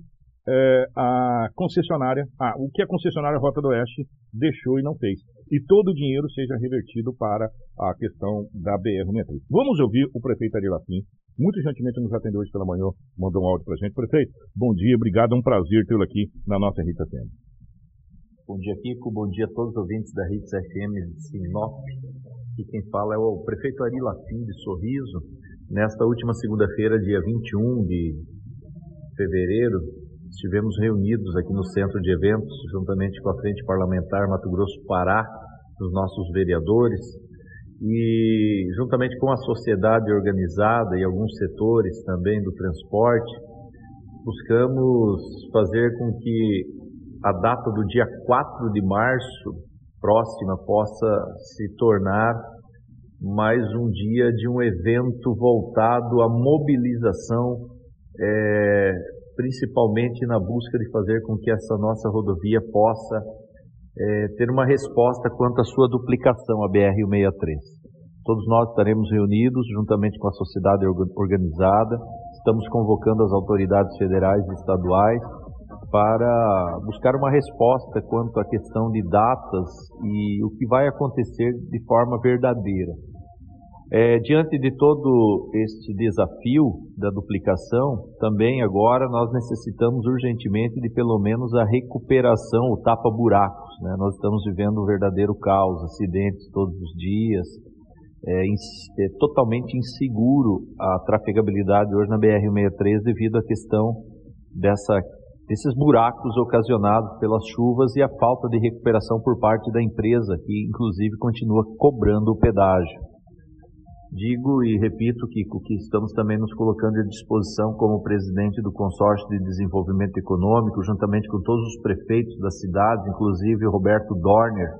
é, a concessionária, ah, o que a concessionária Rota do Oeste deixou e não fez. E todo o dinheiro seja revertido para a questão da BR-63. Vamos ouvir o prefeito Ari Lafim. Muito gentilmente nos atendeu hoje pela manhã, mandou um áudio para gente. Prefeito, bom dia, obrigado, é um prazer tê-lo aqui na nossa Rita FM. Bom dia, Kiko. Bom dia a todos os ouvintes da Hits FM Sinop. E quem fala é o prefeito Ari Lafim de Sorriso. Nesta última segunda-feira, dia 21 de fevereiro, estivemos reunidos aqui no centro de eventos, juntamente com a Frente Parlamentar Mato Grosso Pará, dos nossos vereadores, e juntamente com a sociedade organizada e alguns setores também do transporte, buscamos fazer com que a data do dia 4 de março próxima possa se tornar mais um dia de um evento voltado à mobilização é, principalmente na busca de fazer com que essa nossa rodovia possa é, ter uma resposta quanto à sua duplicação, a BR-163. Todos nós estaremos reunidos juntamente com a sociedade organizada, estamos convocando as autoridades federais e estaduais para buscar uma resposta quanto à questão de datas e o que vai acontecer de forma verdadeira. É, diante de todo este desafio da duplicação, também agora nós necessitamos urgentemente de pelo menos a recuperação, o tapa-buracos. Né? Nós estamos vivendo um verdadeiro caos, acidentes todos os dias, é, é totalmente inseguro a trafegabilidade hoje na BR-163 devido à questão dessa, desses buracos ocasionados pelas chuvas e a falta de recuperação por parte da empresa, que inclusive continua cobrando o pedágio. Digo e repito, Kiko, que estamos também nos colocando à disposição como presidente do Consórcio de Desenvolvimento Econômico, juntamente com todos os prefeitos das cidades, inclusive o Roberto Dorner,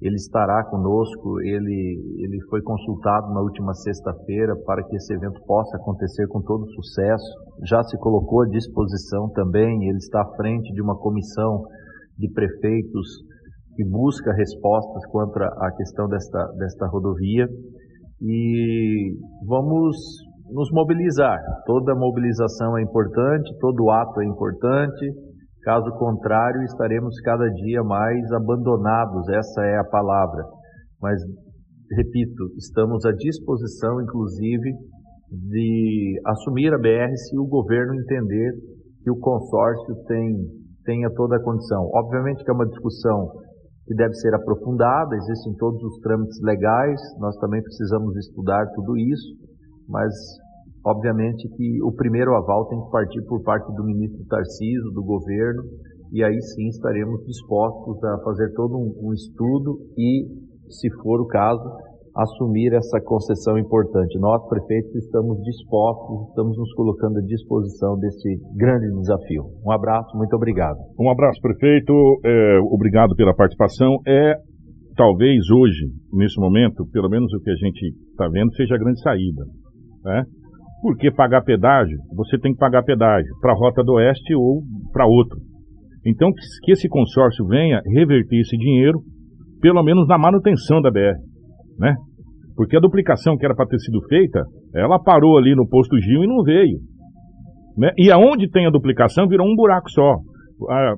ele estará conosco, ele, ele foi consultado na última sexta-feira para que esse evento possa acontecer com todo sucesso, já se colocou à disposição também, ele está à frente de uma comissão de prefeitos que busca respostas quanto à questão desta, desta rodovia e vamos nos mobilizar. Toda mobilização é importante, todo ato é importante. Caso contrário, estaremos cada dia mais abandonados, essa é a palavra. Mas, repito, estamos à disposição, inclusive, de assumir a BR se o governo entender que o consórcio tem, tenha toda a condição. Obviamente que é uma discussão que deve ser aprofundada, existem todos os trâmites legais, nós também precisamos estudar tudo isso, mas obviamente que o primeiro aval tem que partir por parte do ministro Tarciso, do governo, e aí sim estaremos dispostos a fazer todo um, um estudo e, se for o caso, assumir essa concessão importante. Nós, prefeitos, estamos dispostos, estamos nos colocando à disposição desse grande desafio. Um abraço, muito obrigado. Um abraço, prefeito. É, obrigado pela participação. É talvez hoje, nesse momento, pelo menos o que a gente está vendo, seja a grande saída. Né? Porque pagar pedágio, você tem que pagar pedágio para a Rota do Oeste ou para outro. Então, que esse consórcio venha reverter esse dinheiro, pelo menos na manutenção da BR né? Porque a duplicação que era para ter sido feita, ela parou ali no posto Gil e não veio. Né? E aonde tem a duplicação virou um buraco só. Ah,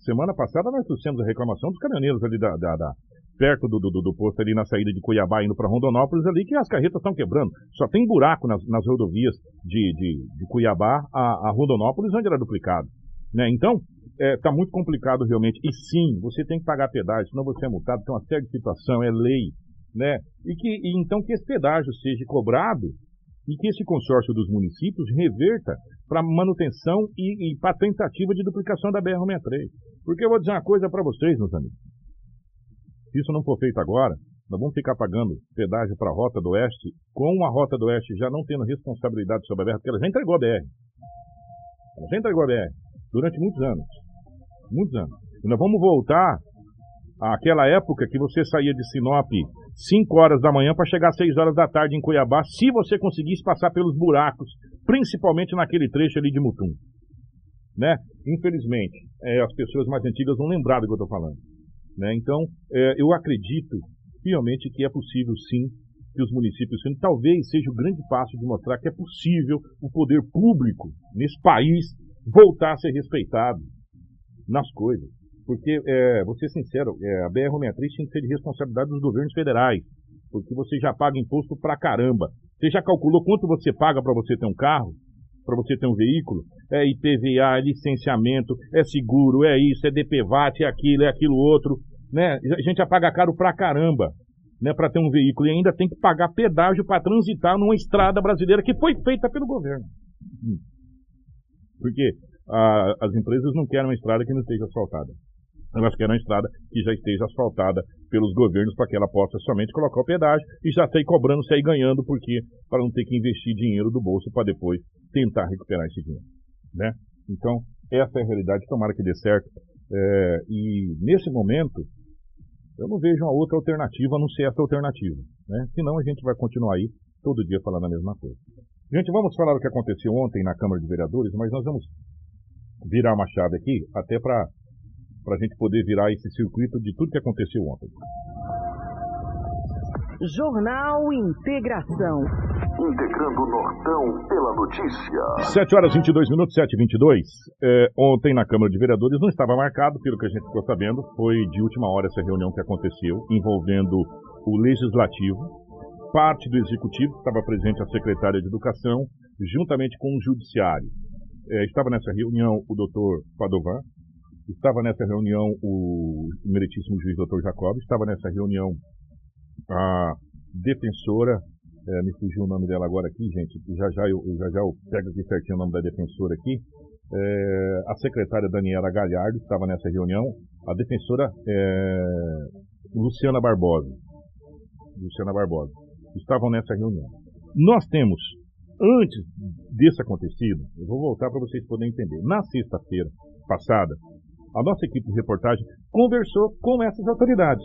semana passada nós trouxemos a reclamação dos caminhoneiros ali da, da, da perto do, do, do, posto ali na saída de Cuiabá indo para Rondonópolis ali que as carretas estão quebrando. Só tem buraco nas, nas rodovias de, de, de Cuiabá a, a, Rondonópolis onde era duplicado. Né? Então, está é, tá muito complicado realmente. E sim, você tem que pagar pedágio, senão você é multado, tem uma série de situação, é lei né? E que e então que esse pedágio seja cobrado e que esse consórcio dos municípios reverta para manutenção e, e para tentativa de duplicação da BR-63. Porque eu vou dizer uma coisa para vocês, meus amigos. Se isso não for feito agora, nós vamos ficar pagando pedágio para a Rota do Oeste, com a Rota do Oeste já não tendo responsabilidade sobre a BR, porque ela já entregou a BR. Ela já entregou a BR durante muitos anos. Muitos anos. E nós vamos voltar àquela época que você saía de Sinop 5 horas da manhã para chegar às 6 horas da tarde em Cuiabá, se você conseguisse passar pelos buracos, principalmente naquele trecho ali de Mutum. Né? Infelizmente, é, as pessoas mais antigas vão lembrar do que eu estou falando. Né? Então, é, eu acredito realmente que é possível sim que os municípios, talvez seja o grande passo de mostrar que é possível o poder público nesse país voltar a ser respeitado nas coisas. Porque, é, vou ser sincero, é, a BR-63 tem que ser de responsabilidade dos governos federais, porque você já paga imposto pra caramba. Você já calculou quanto você paga para você ter um carro? Para você ter um veículo? É IPVA, é licenciamento, é seguro, é isso, é DPVAT, é aquilo, é aquilo outro. Né? A gente já paga caro pra caramba né, para ter um veículo e ainda tem que pagar pedágio para transitar numa estrada brasileira que foi feita pelo governo. Porque a, as empresas não querem uma estrada que não esteja asfaltada. Elas querem uma estrada que já esteja asfaltada pelos governos para que ela possa somente colocar o pedágio e já sair cobrando, sair ganhando, porque para não ter que investir dinheiro do bolso para depois tentar recuperar esse dinheiro. Né? Então, essa é a realidade, tomara que dê certo. É, e nesse momento, eu não vejo uma outra alternativa a não ser essa alternativa. Né? Senão a gente vai continuar aí todo dia falando a mesma coisa. Gente, vamos falar do que aconteceu ontem na Câmara de Vereadores, mas nós vamos virar uma chave aqui, até para a gente poder virar esse circuito de tudo que aconteceu ontem. Jornal Integração. Integrando o Nortão pela notícia. 7 horas 22 minutos, 7 e 22. É, ontem na Câmara de Vereadores não estava marcado, pelo que a gente ficou sabendo, foi de última hora essa reunião que aconteceu, envolvendo o Legislativo, parte do Executivo, estava presente a Secretária de Educação, juntamente com o Judiciário. É, estava nessa reunião o doutor Padovan, estava nessa reunião o meritíssimo juiz doutor Jacob, estava nessa reunião a defensora, é, me fugiu o nome dela agora aqui, gente, já já eu, já já eu pego aqui certinho o nome da defensora aqui, é, a secretária Daniela Galhardo estava nessa reunião, a defensora é, Luciana Barbosa, Luciana Barbosa, estavam nessa reunião. Nós temos, antes desse acontecido, eu vou voltar para vocês poderem entender, na sexta-feira passada, a nossa equipe de reportagem conversou com essas autoridades,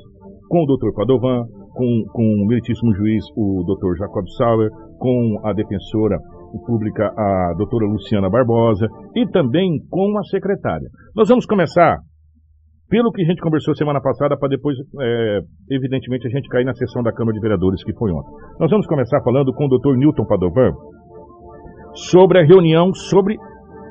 com o Dr. Padovan, com, com o meritíssimo juiz, o Dr. Jacob Sauer, com a defensora pública, a doutora Luciana Barbosa, e também com a secretária. Nós vamos começar pelo que a gente conversou semana passada, para depois, é, evidentemente, a gente cair na sessão da Câmara de Vereadores que foi ontem. Nós vamos começar falando com o Dr. Newton Padovan sobre a reunião sobre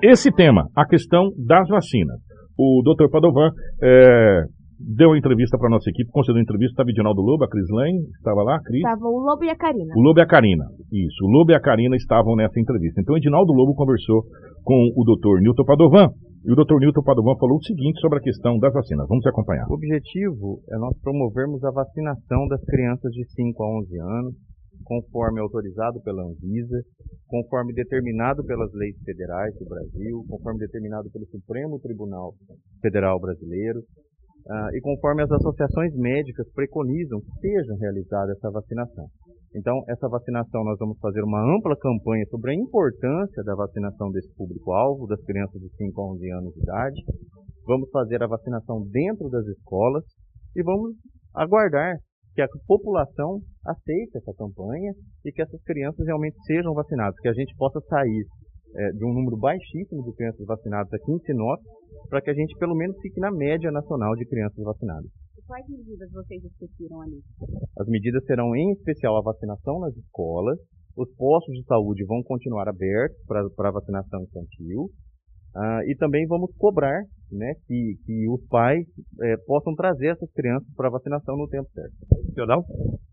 esse tema, a questão das vacinas. O Dr. Padovan é, deu uma entrevista para a nossa equipe, concedeu uma entrevista, estava Edinaldo Lobo, a Cris Lane, estava lá, Cris? Estava o Lobo e a Karina. O Lobo e a Karina, isso. O Lobo e a Karina estavam nessa entrevista. Então, Edinaldo Lobo conversou com o Dr. Nilton Padovan, e o Dr. Nilton Padovan falou o seguinte sobre a questão das vacinas. Vamos acompanhar. O objetivo é nós promovermos a vacinação das crianças de 5 a 11 anos, conforme autorizado pela Anvisa, conforme determinado pelas leis federais do Brasil, conforme determinado pelo Supremo Tribunal Federal Brasileiro, uh, e conforme as associações médicas preconizam que seja realizada essa vacinação. Então, essa vacinação, nós vamos fazer uma ampla campanha sobre a importância da vacinação desse público-alvo, das crianças de 5 a 11 anos de idade. Vamos fazer a vacinação dentro das escolas e vamos aguardar que a população aceite essa campanha e que essas crianças realmente sejam vacinadas, que a gente possa sair é, de um número baixíssimo de crianças vacinadas aqui em Sinop para que a gente pelo menos fique na média nacional de crianças vacinadas. Quais medidas vocês discutiram ali? As medidas serão em especial a vacinação nas escolas, os postos de saúde vão continuar abertos para a vacinação infantil uh, e também vamos cobrar né, que, que os pais é, possam trazer essas crianças para a vacinação no tempo certo.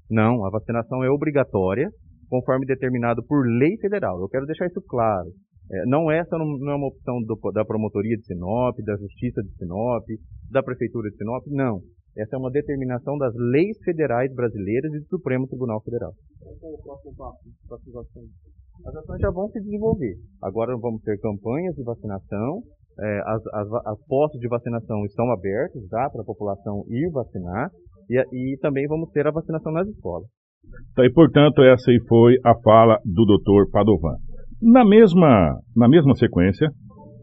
Não, a vacinação é obrigatória, conforme determinado por lei federal. Eu quero deixar isso claro. É, não essa não é uma opção do, da promotoria de Sinop, da Justiça de Sinop, da Prefeitura de Sinop, não. Essa é uma determinação das leis federais brasileiras e do Supremo Tribunal Federal. As ações já vão se desenvolver. Agora vamos ter campanhas de vacinação. É, as, as, as postos de vacinação estão abertos já para a população ir vacinar. E, e também vamos ter a vacinação nas escolas. Tá, e, portanto, essa aí foi a fala do Dr. Padovan. Na mesma, na mesma sequência,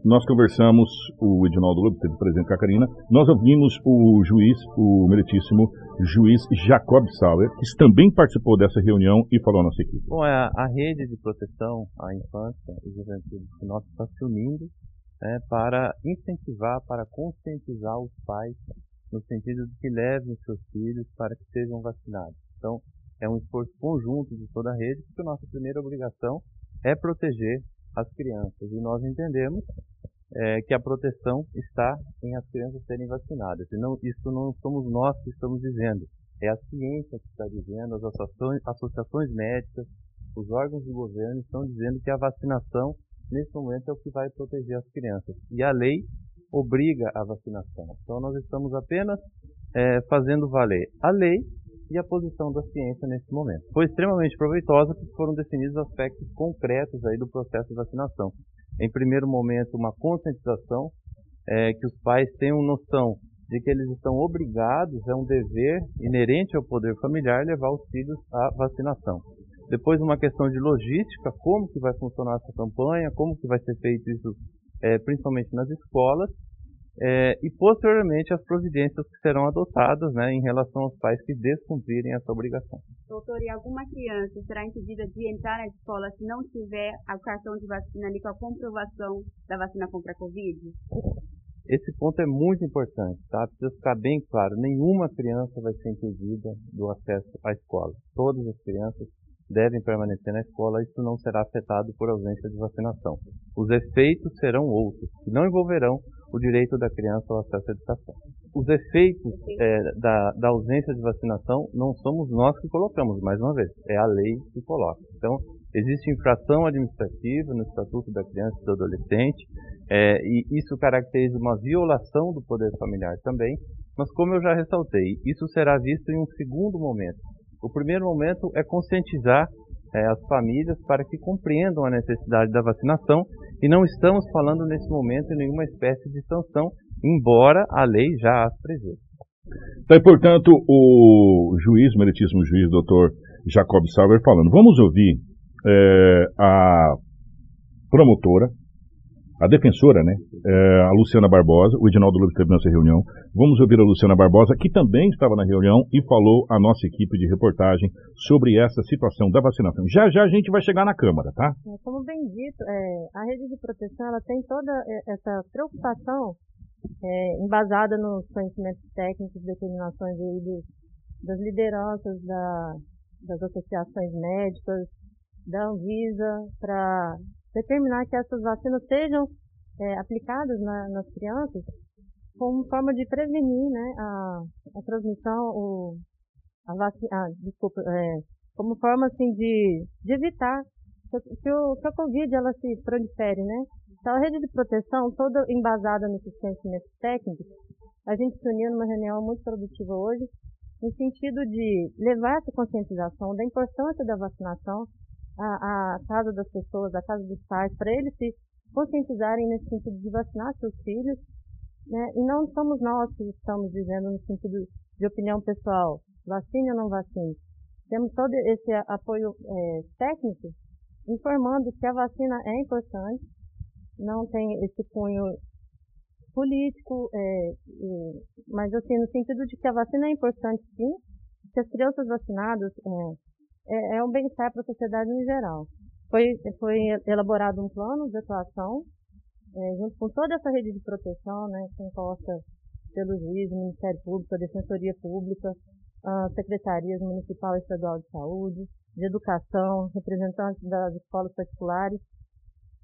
nós conversamos, o Edinaldo Lobo teve presente com a Karina, nós ouvimos o juiz, o meritíssimo juiz Jacob Sauer, que também participou dessa reunião e falou à nossa equipe. Bom, a, a rede de proteção à infância e juventude de nós está se unindo é, para incentivar, para conscientizar os pais no sentido de que levem seus filhos para que sejam vacinados. Então, é um esforço conjunto de toda a rede, porque a nossa primeira obrigação é proteger as crianças. E nós entendemos é, que a proteção está em as crianças serem vacinadas. E não, isso não somos nós que estamos dizendo, é a ciência que está dizendo, as associações, associações médicas, os órgãos de governo estão dizendo que a vacinação, nesse momento, é o que vai proteger as crianças. E a lei obriga a vacinação. Então, nós estamos apenas é, fazendo valer a lei e a posição da ciência nesse momento. Foi extremamente proveitosa porque foram definidos aspectos concretos aí do processo de vacinação. Em primeiro momento, uma conscientização, é, que os pais tenham noção de que eles estão obrigados, é um dever inerente ao poder familiar levar os filhos à vacinação. Depois uma questão de logística, como que vai funcionar essa campanha, como que vai ser feito isso, é, principalmente nas escolas, é, e posteriormente as providências que serão adotadas né, em relação aos pais que descumprirem essa obrigação. Doutor, e alguma criança será impedida de entrar na escola se não tiver o cartão de vacina ali com a comprovação da vacina contra a Covid? Esse ponto é muito importante, tá? Precisa ficar bem claro, nenhuma criança vai ser impedida do acesso à escola. Todas as crianças devem permanecer na escola, isso não será afetado por ausência de vacinação. Os efeitos serão outros, que não envolverão o direito da criança ao acesso à educação. Os efeitos é, da, da, ausência de vacinação não somos nós que colocamos, mais uma vez, é a lei que coloca. Então, existe infração administrativa no Estatuto da Criança e do Adolescente, é, e isso caracteriza uma violação do poder familiar também, mas como eu já ressaltei, isso será visto em um segundo momento. O primeiro momento é conscientizar é, as famílias para que compreendam a necessidade da vacinação e não estamos falando nesse momento em nenhuma espécie de sanção, embora a lei já as preveja. Então, portanto, o juiz, meritíssimo juiz, doutor Jacob Sauer, falando. Vamos ouvir é, a promotora, a defensora, né? É, a Luciana Barbosa, o Edinaldo Lobo esteve nessa reunião. Vamos ouvir a Luciana Barbosa, que também estava na reunião e falou a nossa equipe de reportagem sobre essa situação da vacinação. Já já a gente vai chegar na Câmara, tá? É, como bem dito, é, a rede de proteção ela tem toda é, essa preocupação é, embasada nos conhecimentos técnicos, determinações aí das lideranças da, das associações médicas, da Anvisa, para determinar que essas vacinas sejam é, aplicadas na, nas crianças como forma de prevenir né, a, a transmissão, o, a vacina, ah, desculpa, é, como forma assim de, de evitar que, o, que a Covid ela se prolifere, né? Então a rede de proteção, toda embasada nesses conhecimentos técnicos, a gente se uniu numa reunião muito produtiva hoje, no sentido de levar essa conscientização da importância da vacinação a, a casa das pessoas, a casa dos pais, para eles se conscientizarem nesse sentido de vacinar seus filhos, né? E não somos nós que estamos dizendo no sentido de opinião pessoal, vacine ou não vacine. Temos todo esse apoio é, técnico informando que a vacina é importante, não tem esse cunho político, é, mas assim, no sentido de que a vacina é importante sim, que as crianças vacinadas é, é, é um bem-estar para a sociedade em geral. Foi, foi elaborado um plano de atuação, é, junto com toda essa rede de proteção, né, composta pelo juiz, Ministério Público, a Defensoria Pública, as secretarias municipal e estadual de saúde, de educação, representantes das escolas particulares,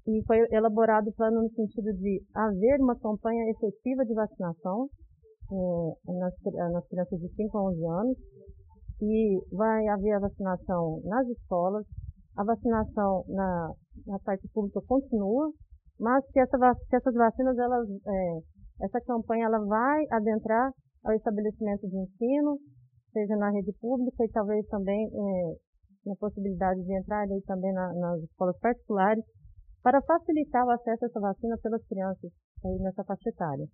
e foi elaborado o plano no sentido de haver uma campanha efetiva de vacinação é, nas, nas crianças de 5 a 11 anos, que vai haver a vacinação nas escolas, a vacinação na, na parte pública continua, mas que, essa, que essas vacinas, elas, é, essa campanha ela vai adentrar ao estabelecimento de ensino, seja na rede pública e talvez também é, na possibilidade de entrar aí também na, nas escolas particulares, para facilitar o acesso a essa vacina pelas crianças aí nessa faixa etária.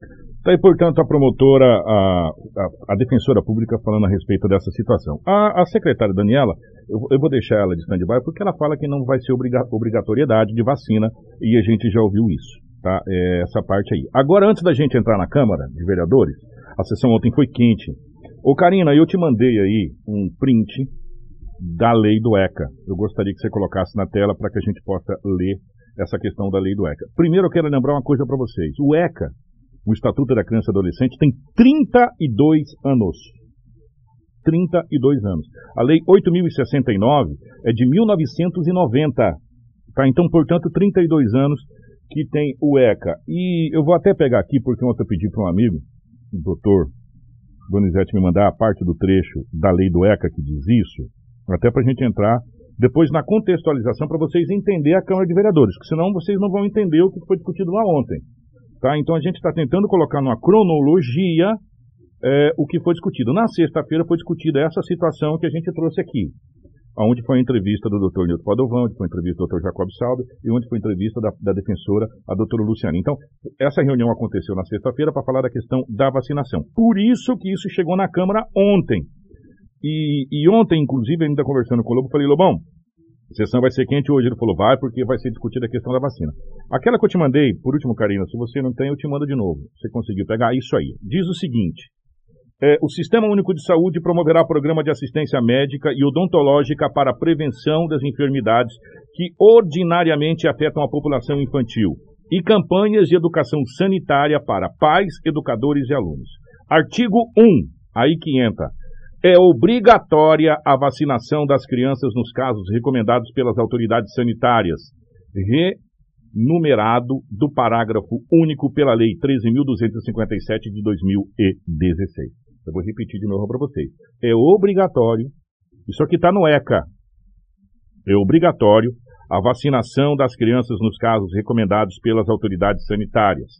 Está aí, portanto, a promotora, a, a, a, defensora pública falando a respeito dessa situação. A, a secretária Daniela, eu, eu, vou deixar ela de stand-by porque ela fala que não vai ser obriga, obrigatoriedade de vacina e a gente já ouviu isso, tá? É essa parte aí. Agora, antes da gente entrar na Câmara de Vereadores, a sessão ontem foi quente. Ô, Karina, eu te mandei aí um print da lei do ECA. Eu gostaria que você colocasse na tela para que a gente possa ler essa questão da lei do ECA. Primeiro, eu quero lembrar uma coisa para vocês. O ECA o Estatuto da Criança e Adolescente tem 32 anos. 32 anos. A Lei 8.069 é de 1990. Tá? Então, portanto, 32 anos que tem o ECA. E eu vou até pegar aqui, porque ontem eu pedi para um amigo, o doutor Donizete, me mandar a parte do trecho da lei do ECA que diz isso, até para a gente entrar depois na contextualização para vocês entenderem a Câmara de Vereadores, porque senão vocês não vão entender o que foi discutido lá ontem. Tá? Então a gente está tentando colocar numa cronologia é, o que foi discutido. Na sexta-feira foi discutida essa situação que a gente trouxe aqui onde foi a entrevista do Dr. Nilton Padovão, onde foi a entrevista do Dr. Jacob Saldo e onde foi a entrevista da, da defensora, a doutora Luciana. Então, essa reunião aconteceu na sexta-feira para falar da questão da vacinação. Por isso que isso chegou na Câmara ontem. E, e ontem, inclusive, ainda conversando com o Lobo, falei, Lobão, a sessão vai ser quente hoje. Ele falou, vai, porque vai ser discutida a questão da vacina. Aquela que eu te mandei, por último, Karina, se você não tem, eu te mando de novo. Você conseguiu pegar isso aí. Diz o seguinte: é, o Sistema Único de Saúde promoverá programa de assistência médica e odontológica para a prevenção das enfermidades que ordinariamente afetam a população infantil e campanhas de educação sanitária para pais, educadores e alunos. Artigo 1, aí que entra. É obrigatória a vacinação das crianças nos casos recomendados pelas autoridades sanitárias, renumerado do parágrafo único pela Lei 13.257 de 2016. Eu vou repetir de novo para vocês. É obrigatório, isso aqui está no ECA, é obrigatório a vacinação das crianças nos casos recomendados pelas autoridades sanitárias,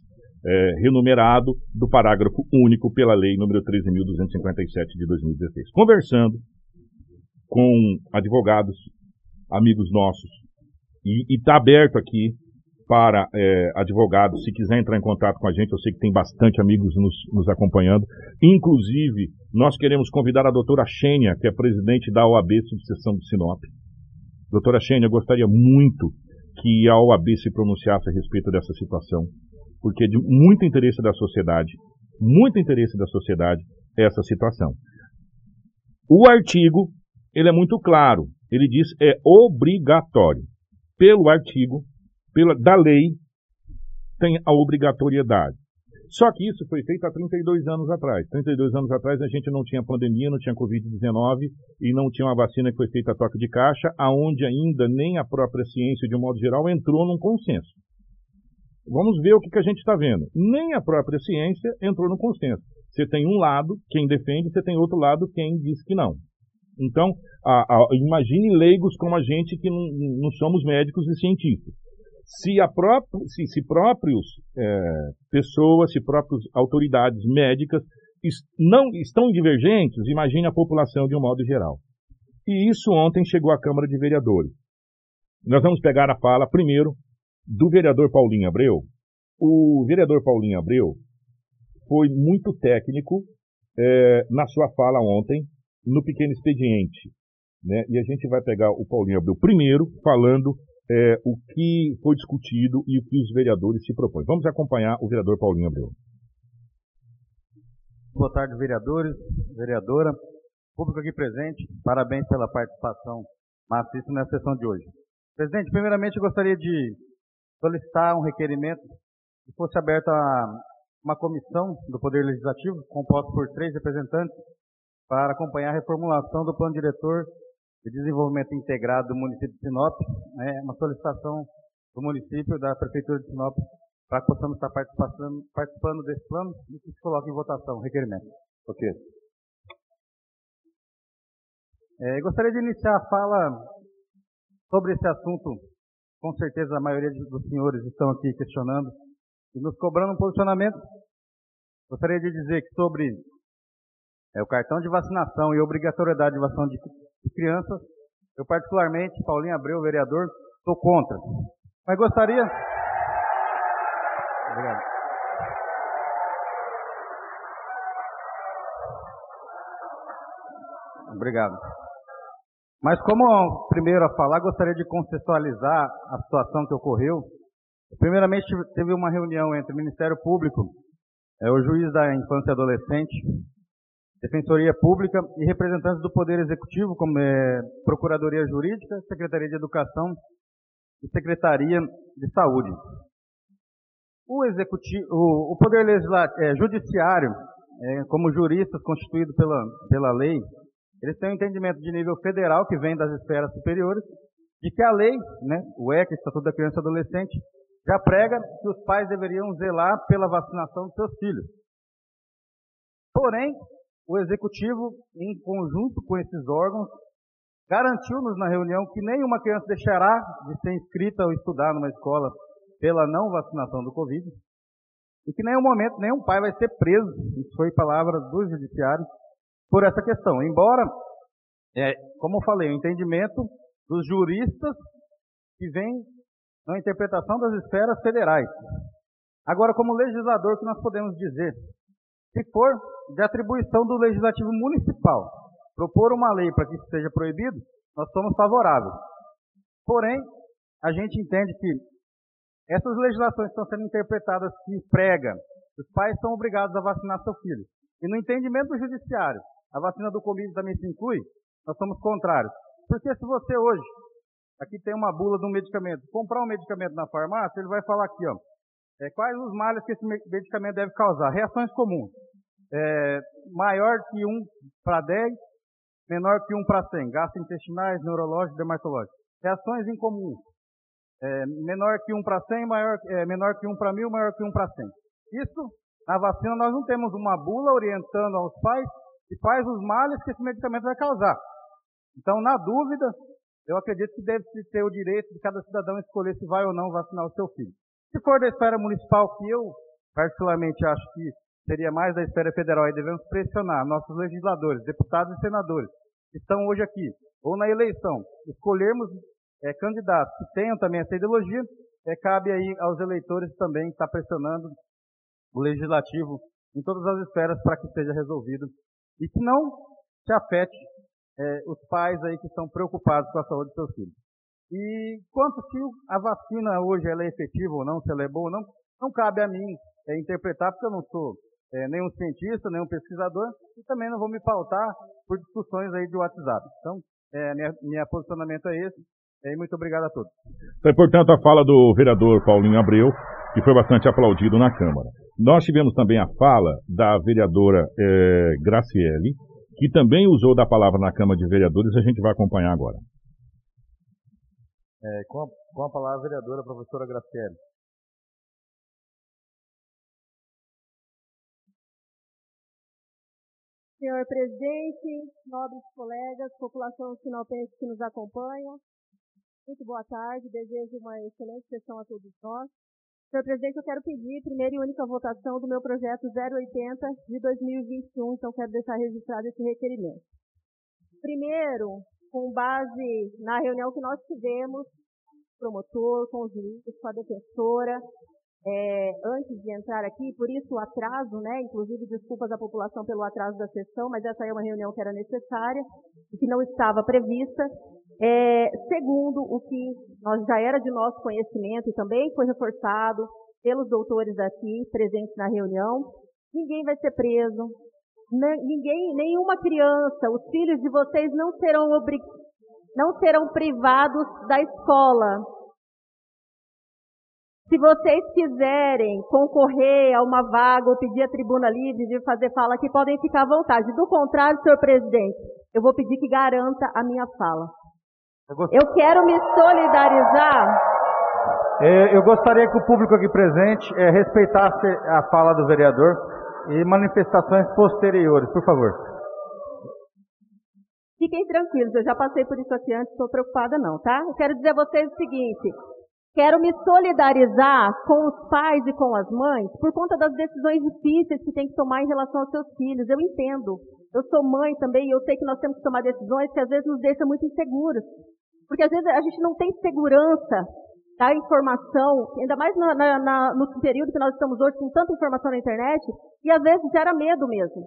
é, renumerado do parágrafo único pela lei número 13.257 de 2016. Conversando com advogados, amigos nossos, e está aberto aqui para é, advogados, se quiser entrar em contato com a gente, eu sei que tem bastante amigos nos, nos acompanhando. Inclusive, nós queremos convidar a doutora Xênia, que é presidente da OAB Subseção de Sinop. Doutora Xênia, gostaria muito que a OAB se pronunciasse a respeito dessa situação, porque é de muito interesse da sociedade, muito interesse da sociedade essa situação. O artigo, ele é muito claro, ele diz é obrigatório. Pelo artigo, pela, da lei, tem a obrigatoriedade. Só que isso foi feito há 32 anos atrás. 32 anos atrás a gente não tinha pandemia, não tinha Covid-19 e não tinha uma vacina que foi feita a toque de caixa, aonde ainda nem a própria ciência, de um modo geral, entrou num consenso. Vamos ver o que, que a gente está vendo. Nem a própria ciência entrou no consenso. Você tem um lado, quem defende, você tem outro lado, quem diz que não. Então, a, a, imagine leigos como a gente que não, não somos médicos e cientistas. Se, própria, se, se próprios é, pessoas, se próprias autoridades médicas não estão divergentes, imagine a população de um modo geral. E isso ontem chegou à Câmara de Vereadores. Nós vamos pegar a fala primeiro do vereador Paulinho Abreu. O vereador Paulinho Abreu foi muito técnico é, na sua fala ontem no pequeno expediente. Né? E a gente vai pegar o Paulinho Abreu primeiro falando é, o que foi discutido e o que os vereadores se propõem. Vamos acompanhar o vereador Paulinho Abreu. Boa tarde, vereadores, vereadora, público aqui presente, parabéns pela participação maciça nessa sessão de hoje. Presidente, primeiramente eu gostaria de solicitar um requerimento que fosse aberta uma comissão do Poder Legislativo, composta por três representantes, para acompanhar a reformulação do plano diretor de Desenvolvimento Integrado do município de Sinop, né, uma solicitação do município, da Prefeitura de Sinop, para que possamos estar participando, participando desse plano e que se coloque em votação o requerimento. Ok. É, gostaria de iniciar a fala sobre esse assunto. Com certeza a maioria dos senhores estão aqui questionando e nos cobrando um posicionamento. Gostaria de dizer que sobre é, o cartão de vacinação e obrigatoriedade de vacinação de de crianças. Eu, particularmente, Paulinho Abreu, vereador, sou contra. Mas gostaria. Obrigado. Obrigado. Mas como primeiro a falar, gostaria de contextualizar a situação que ocorreu. Primeiramente, teve uma reunião entre o Ministério Público, é, o juiz da infância e adolescente, Defensoria Pública e representantes do Poder Executivo, como é Procuradoria Jurídica, Secretaria de Educação e Secretaria de Saúde. O, executivo, o, o Poder Legislativo, é, Judiciário, é, como juristas constituídos pela, pela lei, eles têm um entendimento de nível federal, que vem das esferas superiores, de que a lei, né, o ECA, Estatuto da Criança e Adolescente, já prega que os pais deveriam zelar pela vacinação dos seus filhos. Porém, o executivo, em conjunto com esses órgãos, garantiu-nos na reunião que nenhuma criança deixará de ser inscrita ou estudar numa escola pela não vacinação do Covid e que em nenhum momento nenhum pai vai ser preso, isso foi palavra do judiciário, por essa questão. Embora, é, como eu falei, o entendimento dos juristas que vem na interpretação das esferas federais. Agora, como legislador, o que nós podemos dizer? Se for de atribuição do legislativo municipal propor uma lei para que isso seja proibido, nós somos favoráveis. Porém, a gente entende que essas legislações estão sendo interpretadas que prega, os pais são obrigados a vacinar seu filho. E no entendimento do judiciário, a vacina do Covid também se inclui, nós somos contrários. Porque se você hoje, aqui tem uma bula de um medicamento, comprar um medicamento na farmácia, ele vai falar aqui, ó, é, quais os males que esse medicamento deve causar. Reações comuns. É, maior que 1 para 10, menor que 1 para 100. Gastrointestinais, neurológicos, dermatológicos. Reações incomuns. É, menor que 1 para 100, maior, é, menor que 1 para 1000, maior que 1 para 100. Isso, na vacina, nós não temos uma bula orientando aos pais e quais os males que esse medicamento vai causar. Então, na dúvida, eu acredito que deve ter o direito de cada cidadão escolher se vai ou não vacinar o seu filho. Se for da esfera municipal, que eu particularmente acho que seria mais da esfera federal, e devemos pressionar nossos legisladores, deputados e senadores, que estão hoje aqui, ou na eleição, escolhermos é, candidatos que tenham também essa ideologia, é, cabe aí aos eleitores também estar pressionando o legislativo em todas as esferas para que seja resolvido e que não se afete é, os pais aí que estão preocupados com a saúde dos seus filhos. E quanto se a vacina hoje ela é efetiva ou não, se ela é boa ou não, não cabe a mim é, interpretar, porque eu não sou é, nenhum cientista, nenhum pesquisador, e também não vou me pautar por discussões aí de WhatsApp. Então, é, minha, minha posicionamento é esse. E muito obrigado a todos. Então, portanto, a fala do vereador Paulinho Abreu, que foi bastante aplaudido na Câmara. Nós tivemos também a fala da vereadora é, Graciele, que também usou da palavra na Câmara de Vereadores, a gente vai acompanhar agora. É, com, a, com a palavra a vereadora professora Graciele. Senhor presidente, nobres colegas, população sinalpense que nos acompanha, muito boa tarde, desejo uma excelente sessão a todos nós. Senhor presidente, eu quero pedir primeira e única votação do meu projeto 080 de 2021, então quero deixar registrado esse requerimento. Primeiro, com base na reunião que nós tivemos, promotor, com os juízes, com a defensora, é, antes de entrar aqui, por isso o atraso, né? Inclusive desculpas à população pelo atraso da sessão, mas essa é uma reunião que era necessária e que não estava prevista. É, segundo o que nós já era de nosso conhecimento e também foi reforçado pelos doutores aqui presentes na reunião, ninguém vai ser preso, ninguém, nenhuma criança, os filhos de vocês não serão não serão privados da escola. Se vocês quiserem concorrer a uma vaga ou pedir a tribuna livre de fazer fala aqui, podem ficar à vontade. Do contrário, senhor presidente, eu vou pedir que garanta a minha fala. Eu quero me solidarizar. É, eu gostaria que o público aqui presente é, respeitasse a fala do vereador e manifestações posteriores, por favor. Fiquem tranquilos, eu já passei por isso aqui antes, estou preocupada não, tá? Eu quero dizer a vocês o seguinte, quero me solidarizar com os pais e com as mães por conta das decisões difíceis que tem que tomar em relação aos seus filhos, eu entendo. Eu sou mãe também e eu sei que nós temos que tomar decisões que às vezes nos deixam muito inseguros. Porque às vezes a gente não tem segurança da informação, ainda mais na, na, na, no período que nós estamos hoje com tanta informação na internet, e às vezes gera medo mesmo.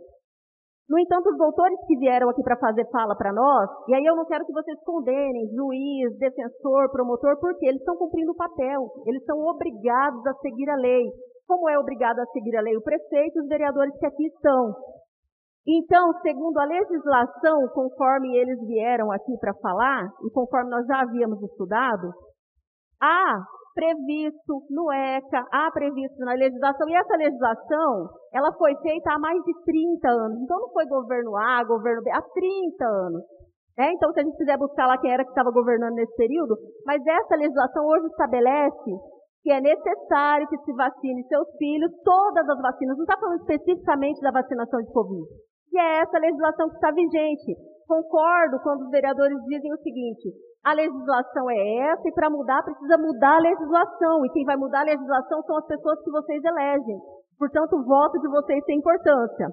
No entanto, os doutores que vieram aqui para fazer fala para nós, e aí eu não quero que vocês condenem juiz, defensor, promotor, porque eles estão cumprindo o papel, eles são obrigados a seguir a lei. Como é obrigado a seguir a lei o prefeito e os vereadores que aqui estão? Então, segundo a legislação, conforme eles vieram aqui para falar, e conforme nós já havíamos estudado, há previsto no ECA, há previsto na legislação, e essa legislação, ela foi feita há mais de 30 anos. Então, não foi governo A, governo B, há 30 anos. É, então, se a gente quiser buscar lá quem era que estava governando nesse período, mas essa legislação hoje estabelece que é necessário que se vacine seus filhos, todas as vacinas, não está falando especificamente da vacinação de Covid, que é essa legislação que está vigente. Concordo quando os vereadores dizem o seguinte, a legislação é essa e para mudar precisa mudar a legislação, e quem vai mudar a legislação são as pessoas que vocês elegem. Portanto, o voto de vocês tem importância.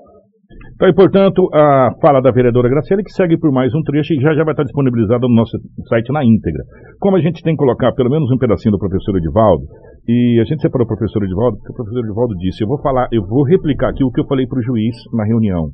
Então, e, portanto, a fala da vereadora Graciela, que segue por mais um trecho e já, já vai estar disponibilizado no nosso site na íntegra. Como a gente tem que colocar pelo menos um pedacinho do professor Edivaldo, e a gente separou o professor Edivaldo, porque o professor Edivaldo disse, eu vou falar, eu vou replicar aqui o que eu falei para o juiz na reunião.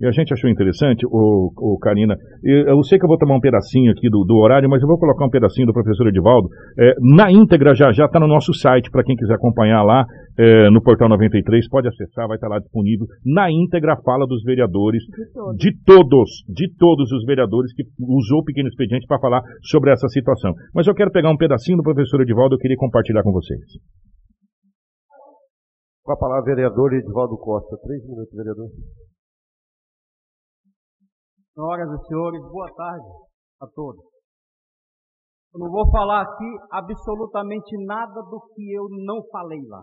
E a gente achou interessante, o, o Karina, eu sei que eu vou tomar um pedacinho aqui do, do horário, mas eu vou colocar um pedacinho do professor Edivaldo é, na íntegra já já está no nosso site para quem quiser acompanhar lá é, no portal 93 pode acessar, vai estar tá lá disponível na íntegra a fala dos vereadores de todos, de todos, de todos os vereadores que usou o pequeno expediente para falar sobre essa situação. Mas eu quero pegar um pedacinho do professor Edivaldo, eu queria compartilhar com vocês. Com a palavra, vereador Edivaldo Costa. Três minutos, vereador. Senhoras e senhores, boa tarde a todos. Eu não vou falar aqui absolutamente nada do que eu não falei lá.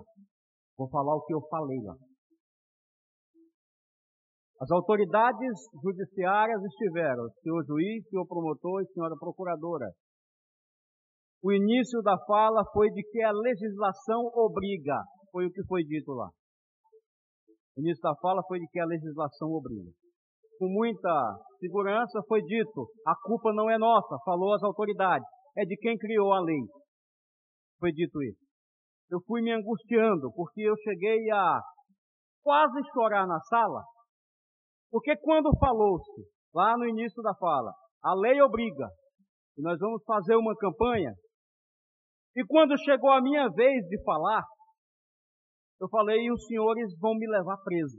Vou falar o que eu falei lá. As autoridades judiciárias estiveram, senhor juiz, senhor promotor e senhora procuradora. O início da fala foi de que a legislação obriga, foi o que foi dito lá. O início da fala foi de que a legislação obriga com muita segurança, foi dito: a culpa não é nossa, falou as autoridades, é de quem criou a lei. Foi dito isso. Eu fui me angustiando, porque eu cheguei a quase chorar na sala, porque quando falou-se, lá no início da fala, a lei obriga, e nós vamos fazer uma campanha, e quando chegou a minha vez de falar, eu falei, e os senhores vão me levar preso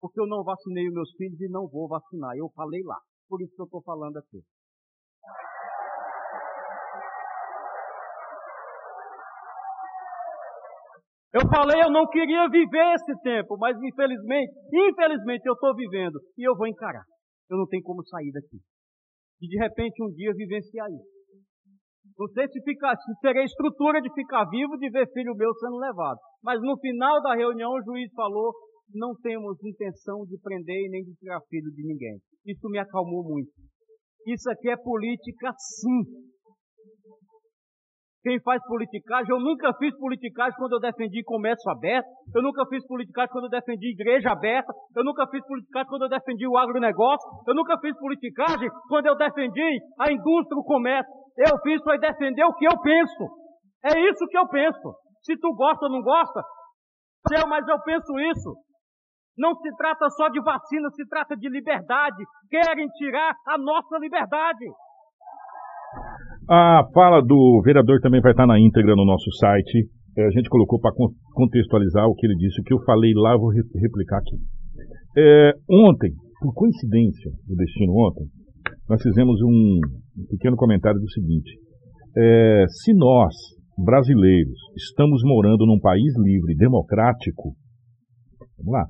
porque eu não vacinei os meus filhos e não vou vacinar. Eu falei lá. Por isso que eu estou falando aqui. Eu falei, eu não queria viver esse tempo, mas infelizmente, infelizmente eu estou vivendo e eu vou encarar. Eu não tenho como sair daqui. E de repente um dia vivenciar isso. Não sei se, ficar, se terei estrutura de ficar vivo, de ver filho meu sendo levado. Mas no final da reunião o juiz falou não temos intenção de prender nem de tirar filho de ninguém. Isso me acalmou muito. Isso aqui é política, sim. Quem faz politicagem, eu nunca fiz politicagem quando eu defendi comércio aberto, eu nunca fiz politicagem quando eu defendi igreja aberta, eu nunca fiz politicagem quando eu defendi o agronegócio, eu nunca fiz politicagem quando eu defendi a indústria, o comércio. Eu fiz foi defender o que eu penso. É isso que eu penso. Se tu gosta ou não gosta, mas eu penso isso. Não se trata só de vacina, se trata de liberdade. Querem tirar a nossa liberdade. A fala do vereador também vai estar na íntegra no nosso site. É, a gente colocou para contextualizar o que ele disse. O que eu falei lá, vou replicar aqui. É, ontem, por coincidência do destino ontem, nós fizemos um, pequeno comentário do seguinte. É, se nós, brasileiros, estamos morando num país livre, democrático, vamos lá,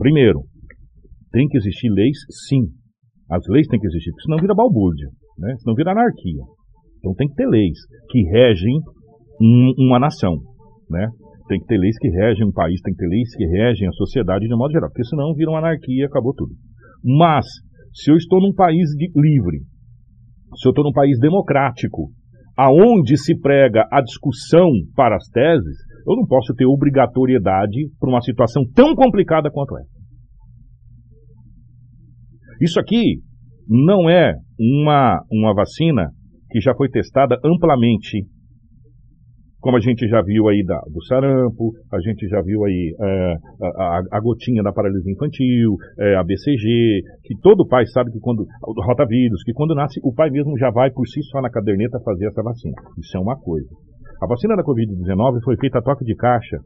Primeiro, tem que existir leis, sim. As leis têm que existir, porque senão vira balbúrdia, né? senão vira anarquia. Então tem que ter leis que regem um, uma nação, né? Tem que ter leis que regem um país, tem que ter leis que regem a sociedade de modo geral, porque senão vira uma anarquia e acabou tudo. Mas, se eu estou num país de, livre, se eu estou num país democrático, aonde se prega a discussão para as teses, eu não posso ter obrigatoriedade para uma situação tão complicada quanto essa. Isso aqui não é uma, uma vacina que já foi testada amplamente, como a gente já viu aí da, do sarampo, a gente já viu aí é, a, a, gotinha da paralisia infantil, é, a BCG, que todo pai sabe que quando, o rotavírus, que quando nasce, o pai mesmo já vai por si só na caderneta fazer essa vacina. Isso é uma coisa. A vacina da Covid-19 foi feita a toque de caixa,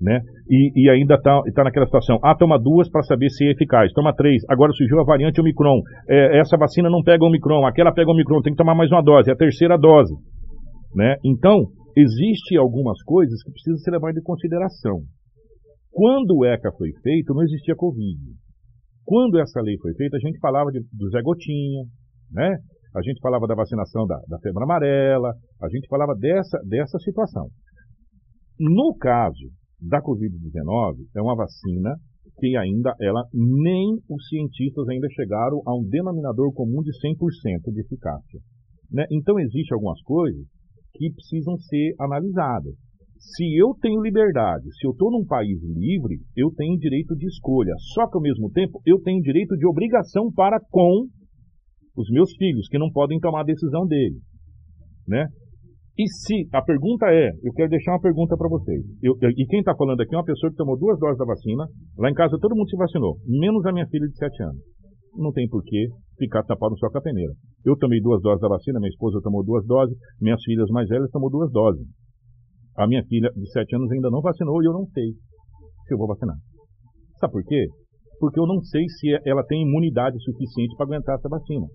né? E, e ainda está tá naquela situação. Ah, toma duas para saber se é eficaz. Toma três. Agora surgiu a variante Omicron. É, essa vacina não pega Omicron. Aquela pega Omicron. Tem que tomar mais uma dose. É a terceira dose. Né? Então, existe algumas coisas que precisam ser levadas em consideração. Quando o ECA foi feito, não existia Covid. Quando essa lei foi feita, a gente falava de, do Zé Gotinha, né? A gente falava da vacinação da, da febre amarela, a gente falava dessa, dessa situação. No caso da Covid-19, é uma vacina que ainda ela nem os cientistas ainda chegaram a um denominador comum de 100% de eficácia. Né? Então existem algumas coisas que precisam ser analisadas. Se eu tenho liberdade, se eu estou num país livre, eu tenho direito de escolha. Só que ao mesmo tempo eu tenho direito de obrigação para com os meus filhos, que não podem tomar a decisão deles. Né? E se, a pergunta é, eu quero deixar uma pergunta para vocês. Eu, eu, e quem está falando aqui é uma pessoa que tomou duas doses da vacina. Lá em casa todo mundo se vacinou, menos a minha filha de 7 anos. Não tem porquê ficar tapado só com a peneira. Eu tomei duas doses da vacina, minha esposa tomou duas doses, minhas filhas mais velhas tomou duas doses. A minha filha de 7 anos ainda não vacinou e eu não sei se eu vou vacinar. Sabe por quê? Porque eu não sei se ela tem imunidade suficiente para aguentar essa vacina.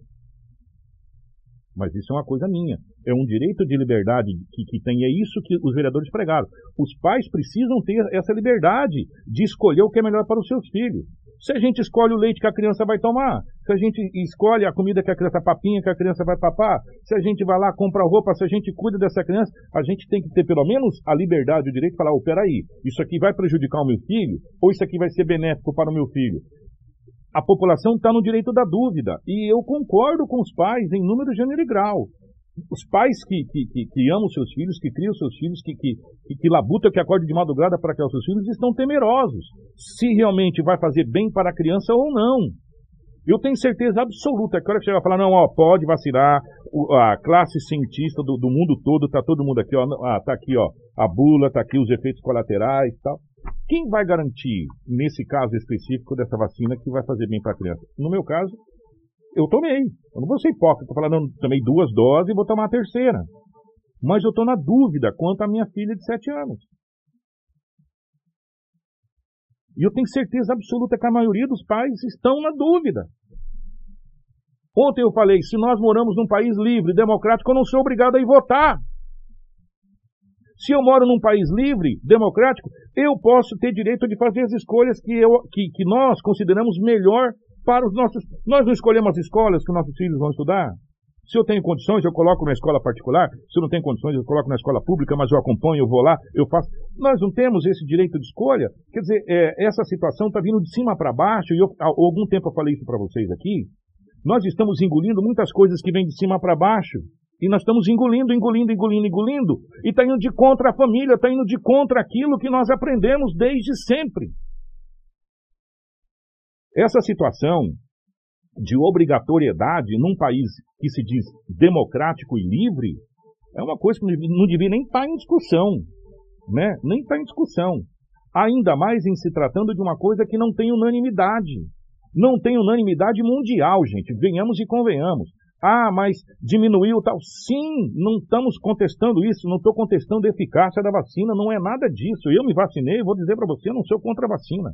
Mas isso é uma coisa minha. É um direito de liberdade que, que tem. É isso que os vereadores pregaram. Os pais precisam ter essa liberdade de escolher o que é melhor para os seus filhos. Se a gente escolhe o leite que a criança vai tomar, se a gente escolhe a comida que a criança papinha que a criança vai papar, se a gente vai lá compra roupa, se a gente cuida dessa criança, a gente tem que ter pelo menos a liberdade, o direito de falar, oh, peraí, isso aqui vai prejudicar o meu filho, ou isso aqui vai ser benéfico para o meu filho a população está no direito da dúvida. E eu concordo com os pais em número, gênero e grau. Os pais que, que, que, que amam seus filhos, que criam seus filhos, que, que, que, que labuta, que acorde de madrugada para criar seus filhos, estão temerosos. Se realmente vai fazer bem para a criança ou não. Eu tenho certeza absoluta que a hora que chegar a falar, não, ó, pode vacinar, a classe cientista do, do mundo todo, está todo mundo aqui, ó, ah, tá aqui, ó, a bula, tá aqui os efeitos colaterais e tal. Quem vai garantir, nesse caso específico dessa vacina, que vai fazer bem para a criança? No meu caso, eu tomei. Eu não vou ser hipócrita, falar, não, tomei duas doses e vou tomar a terceira. Mas eu estou na dúvida quanto à minha filha de 7 anos. E eu tenho certeza absoluta que a maioria dos pais estão na dúvida. Ontem eu falei, se nós moramos num país livre, democrático, eu não sou obrigado a ir votar. Se eu moro num país livre, democrático, eu posso ter direito de fazer as escolhas que, eu, que, que nós consideramos melhor para os nossos. Nós não escolhemos as escolas que os nossos filhos vão estudar. Se eu tenho condições, eu coloco na escola particular. Se eu não tenho condições, eu coloco na escola pública, mas eu acompanho, eu vou lá, eu faço. Nós não temos esse direito de escolha. Quer dizer, é, essa situação está vindo de cima para baixo, e eu, há algum tempo eu falei isso para vocês aqui. Nós estamos engolindo muitas coisas que vêm de cima para baixo. E nós estamos engolindo, engolindo, engolindo, engolindo, e está indo de contra a família, está indo de contra aquilo que nós aprendemos desde sempre. Essa situação de obrigatoriedade num país que se diz democrático e livre é uma coisa que não devia nem estar tá em discussão, né? Nem está em discussão. Ainda mais em se tratando de uma coisa que não tem unanimidade. Não tem unanimidade mundial, gente. Venhamos e convenhamos. Ah, mas diminuiu tal. Sim, não estamos contestando isso, não estou contestando a eficácia da vacina, não é nada disso. Eu me vacinei, vou dizer para você, eu não sou contra a vacina.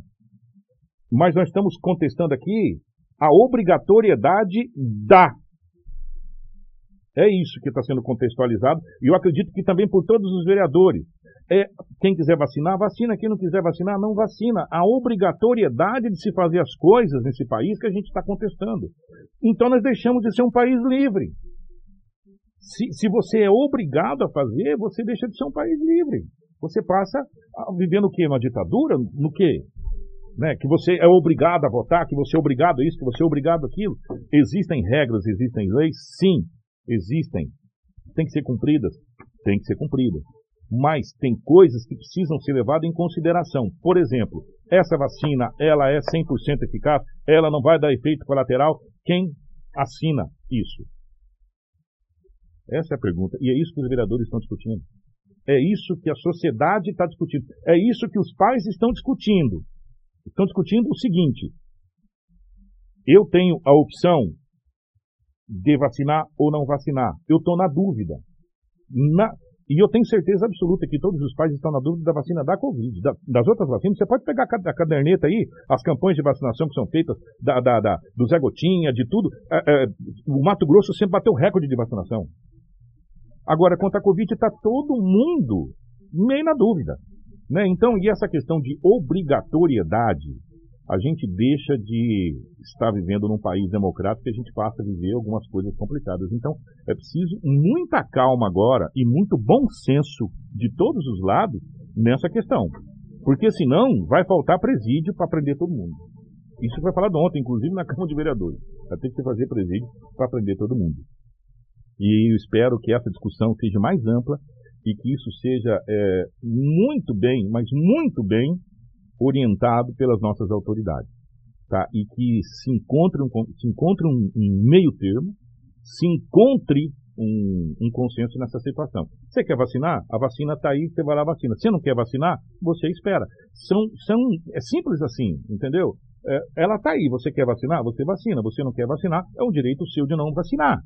Mas nós estamos contestando aqui a obrigatoriedade da. É isso que está sendo contextualizado, e eu acredito que também por todos os vereadores. É, quem quiser vacinar, vacina. Quem não quiser vacinar, não vacina. A obrigatoriedade de se fazer as coisas nesse país que a gente está contestando. Então nós deixamos de ser um país livre. Se, se você é obrigado a fazer, você deixa de ser um país livre. Você passa a viver no quê? Uma ditadura? No quê? Né? Que você é obrigado a votar, que você é obrigado a isso, que você é obrigado a aquilo. Existem regras, existem leis? Sim, existem. Tem que ser cumpridas? Tem que ser cumpridas mas tem coisas que precisam ser levadas em consideração. Por exemplo, essa vacina, ela é 100% eficaz, ela não vai dar efeito colateral. Quem assina isso? Essa é a pergunta. E é isso que os vereadores estão discutindo. É isso que a sociedade está discutindo. É isso que os pais estão discutindo. Estão discutindo o seguinte: eu tenho a opção de vacinar ou não vacinar. Eu estou na dúvida. Na, e eu tenho certeza absoluta que todos os pais estão na dúvida da vacina da Covid. Da, das outras vacinas, você pode pegar a caderneta aí, as campanhas de vacinação que são feitas, da, da, da do Zé Gotinha, de tudo. É, é, o Mato Grosso sempre bateu recorde de vacinação. Agora, quanto à Covid, está todo mundo meio na dúvida. Né? Então, e essa questão de obrigatoriedade, a gente deixa de estar vivendo num país democrático e a gente passa a viver algumas coisas complicadas. Então, é preciso muita calma agora e muito bom senso de todos os lados nessa questão. Porque senão vai faltar presídio para prender todo mundo. Isso foi falado ontem, inclusive na Câmara de Vereadores. Vai ter que se fazer presídio para prender todo mundo. E eu espero que essa discussão seja mais ampla e que isso seja é, muito bem, mas muito bem orientado pelas nossas autoridades. Tá? E que se encontre um, se encontre um, um meio termo, se encontre um, um, consenso nessa situação. Você quer vacinar? A vacina está aí, você vai lá vacina. Você não quer vacinar? Você espera. São, são, é simples assim, entendeu? É, ela está aí, você quer vacinar? Você vacina. Você não quer vacinar? É um direito seu de não vacinar.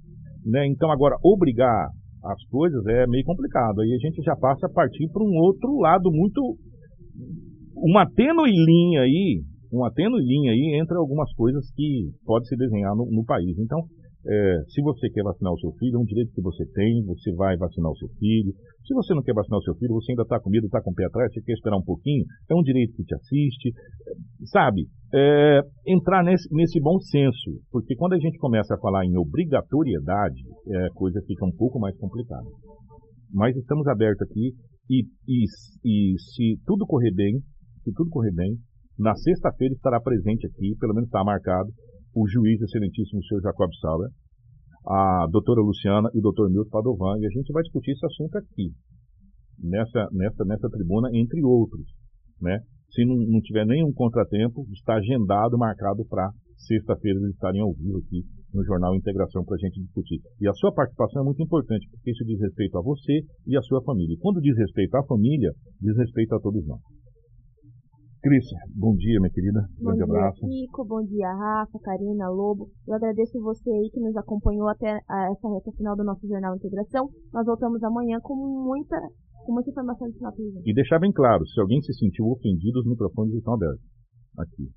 Né? Então, agora, obrigar as coisas é meio complicado. Aí a gente já passa a partir para um outro lado muito uma tênue linha aí, uma tênue linha aí entre algumas coisas que pode se desenhar no, no país. Então, é, se você quer vacinar o seu filho, é um direito que você tem, você vai vacinar o seu filho. Se você não quer vacinar o seu filho, você ainda está com medo, está com o pé atrás, você quer esperar um pouquinho, é um direito que te assiste. Sabe, é, entrar nesse, nesse bom senso, porque quando a gente começa a falar em obrigatoriedade, é, a coisa fica um pouco mais complicada. Mas estamos abertos aqui e, e, e se tudo correr bem, se tudo correr bem, na sexta-feira estará presente aqui, pelo menos está marcado, o juiz excelentíssimo senhor Jacob Sauer, a doutora Luciana e o doutor Milton Padovan, e a gente vai discutir esse assunto aqui, nessa, nessa, nessa tribuna, entre outros. Né? Se não, não tiver nenhum contratempo, está agendado, marcado para sexta-feira eles estarem ao vivo aqui no Jornal Integração para a gente discutir. E a sua participação é muito importante, porque isso diz respeito a você e a sua família. E quando diz respeito à família, diz respeito a todos nós. Cris, bom dia, minha querida. Bom Grande dia, abraço. Chico. Bom dia, Rafa, Karina, Lobo. Eu agradeço você aí que nos acompanhou até essa reta final do nosso Jornal Integração. Nós voltamos amanhã com muita, com muita informação de final E deixar bem claro, se alguém se sentiu ofendido, os microfones estão abertos. Aqui.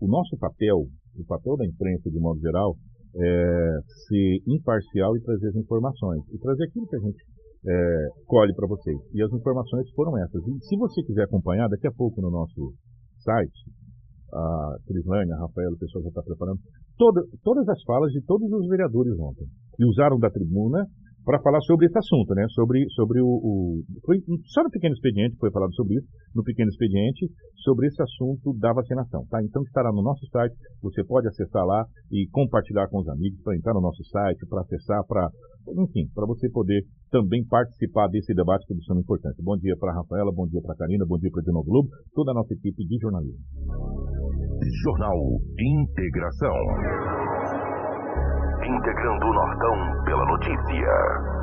O nosso papel, o papel da imprensa, de modo geral, é ser imparcial e trazer as informações. E trazer aquilo que a gente é, colhe para vocês. E as informações foram essas. E se você quiser acompanhar, daqui a pouco no nosso site, a Crislane, a Rafael, o pessoal já está preparando, toda, todas as falas de todos os vereadores ontem, que usaram da tribuna para falar sobre esse assunto, né? Sobre, sobre o, o, foi só no pequeno expediente foi falado sobre isso, no pequeno expediente sobre esse assunto da vacinação, tá? Então estará no nosso site, você pode acessar lá e compartilhar com os amigos para entrar no nosso site, para acessar, para enfim, para você poder também participar desse debate que é de importante. Bom dia para Rafaela, bom dia para Karina, bom dia para o Globo, toda a nossa equipe de jornalismo. Jornal Integração integrando o Nortão pela notícia.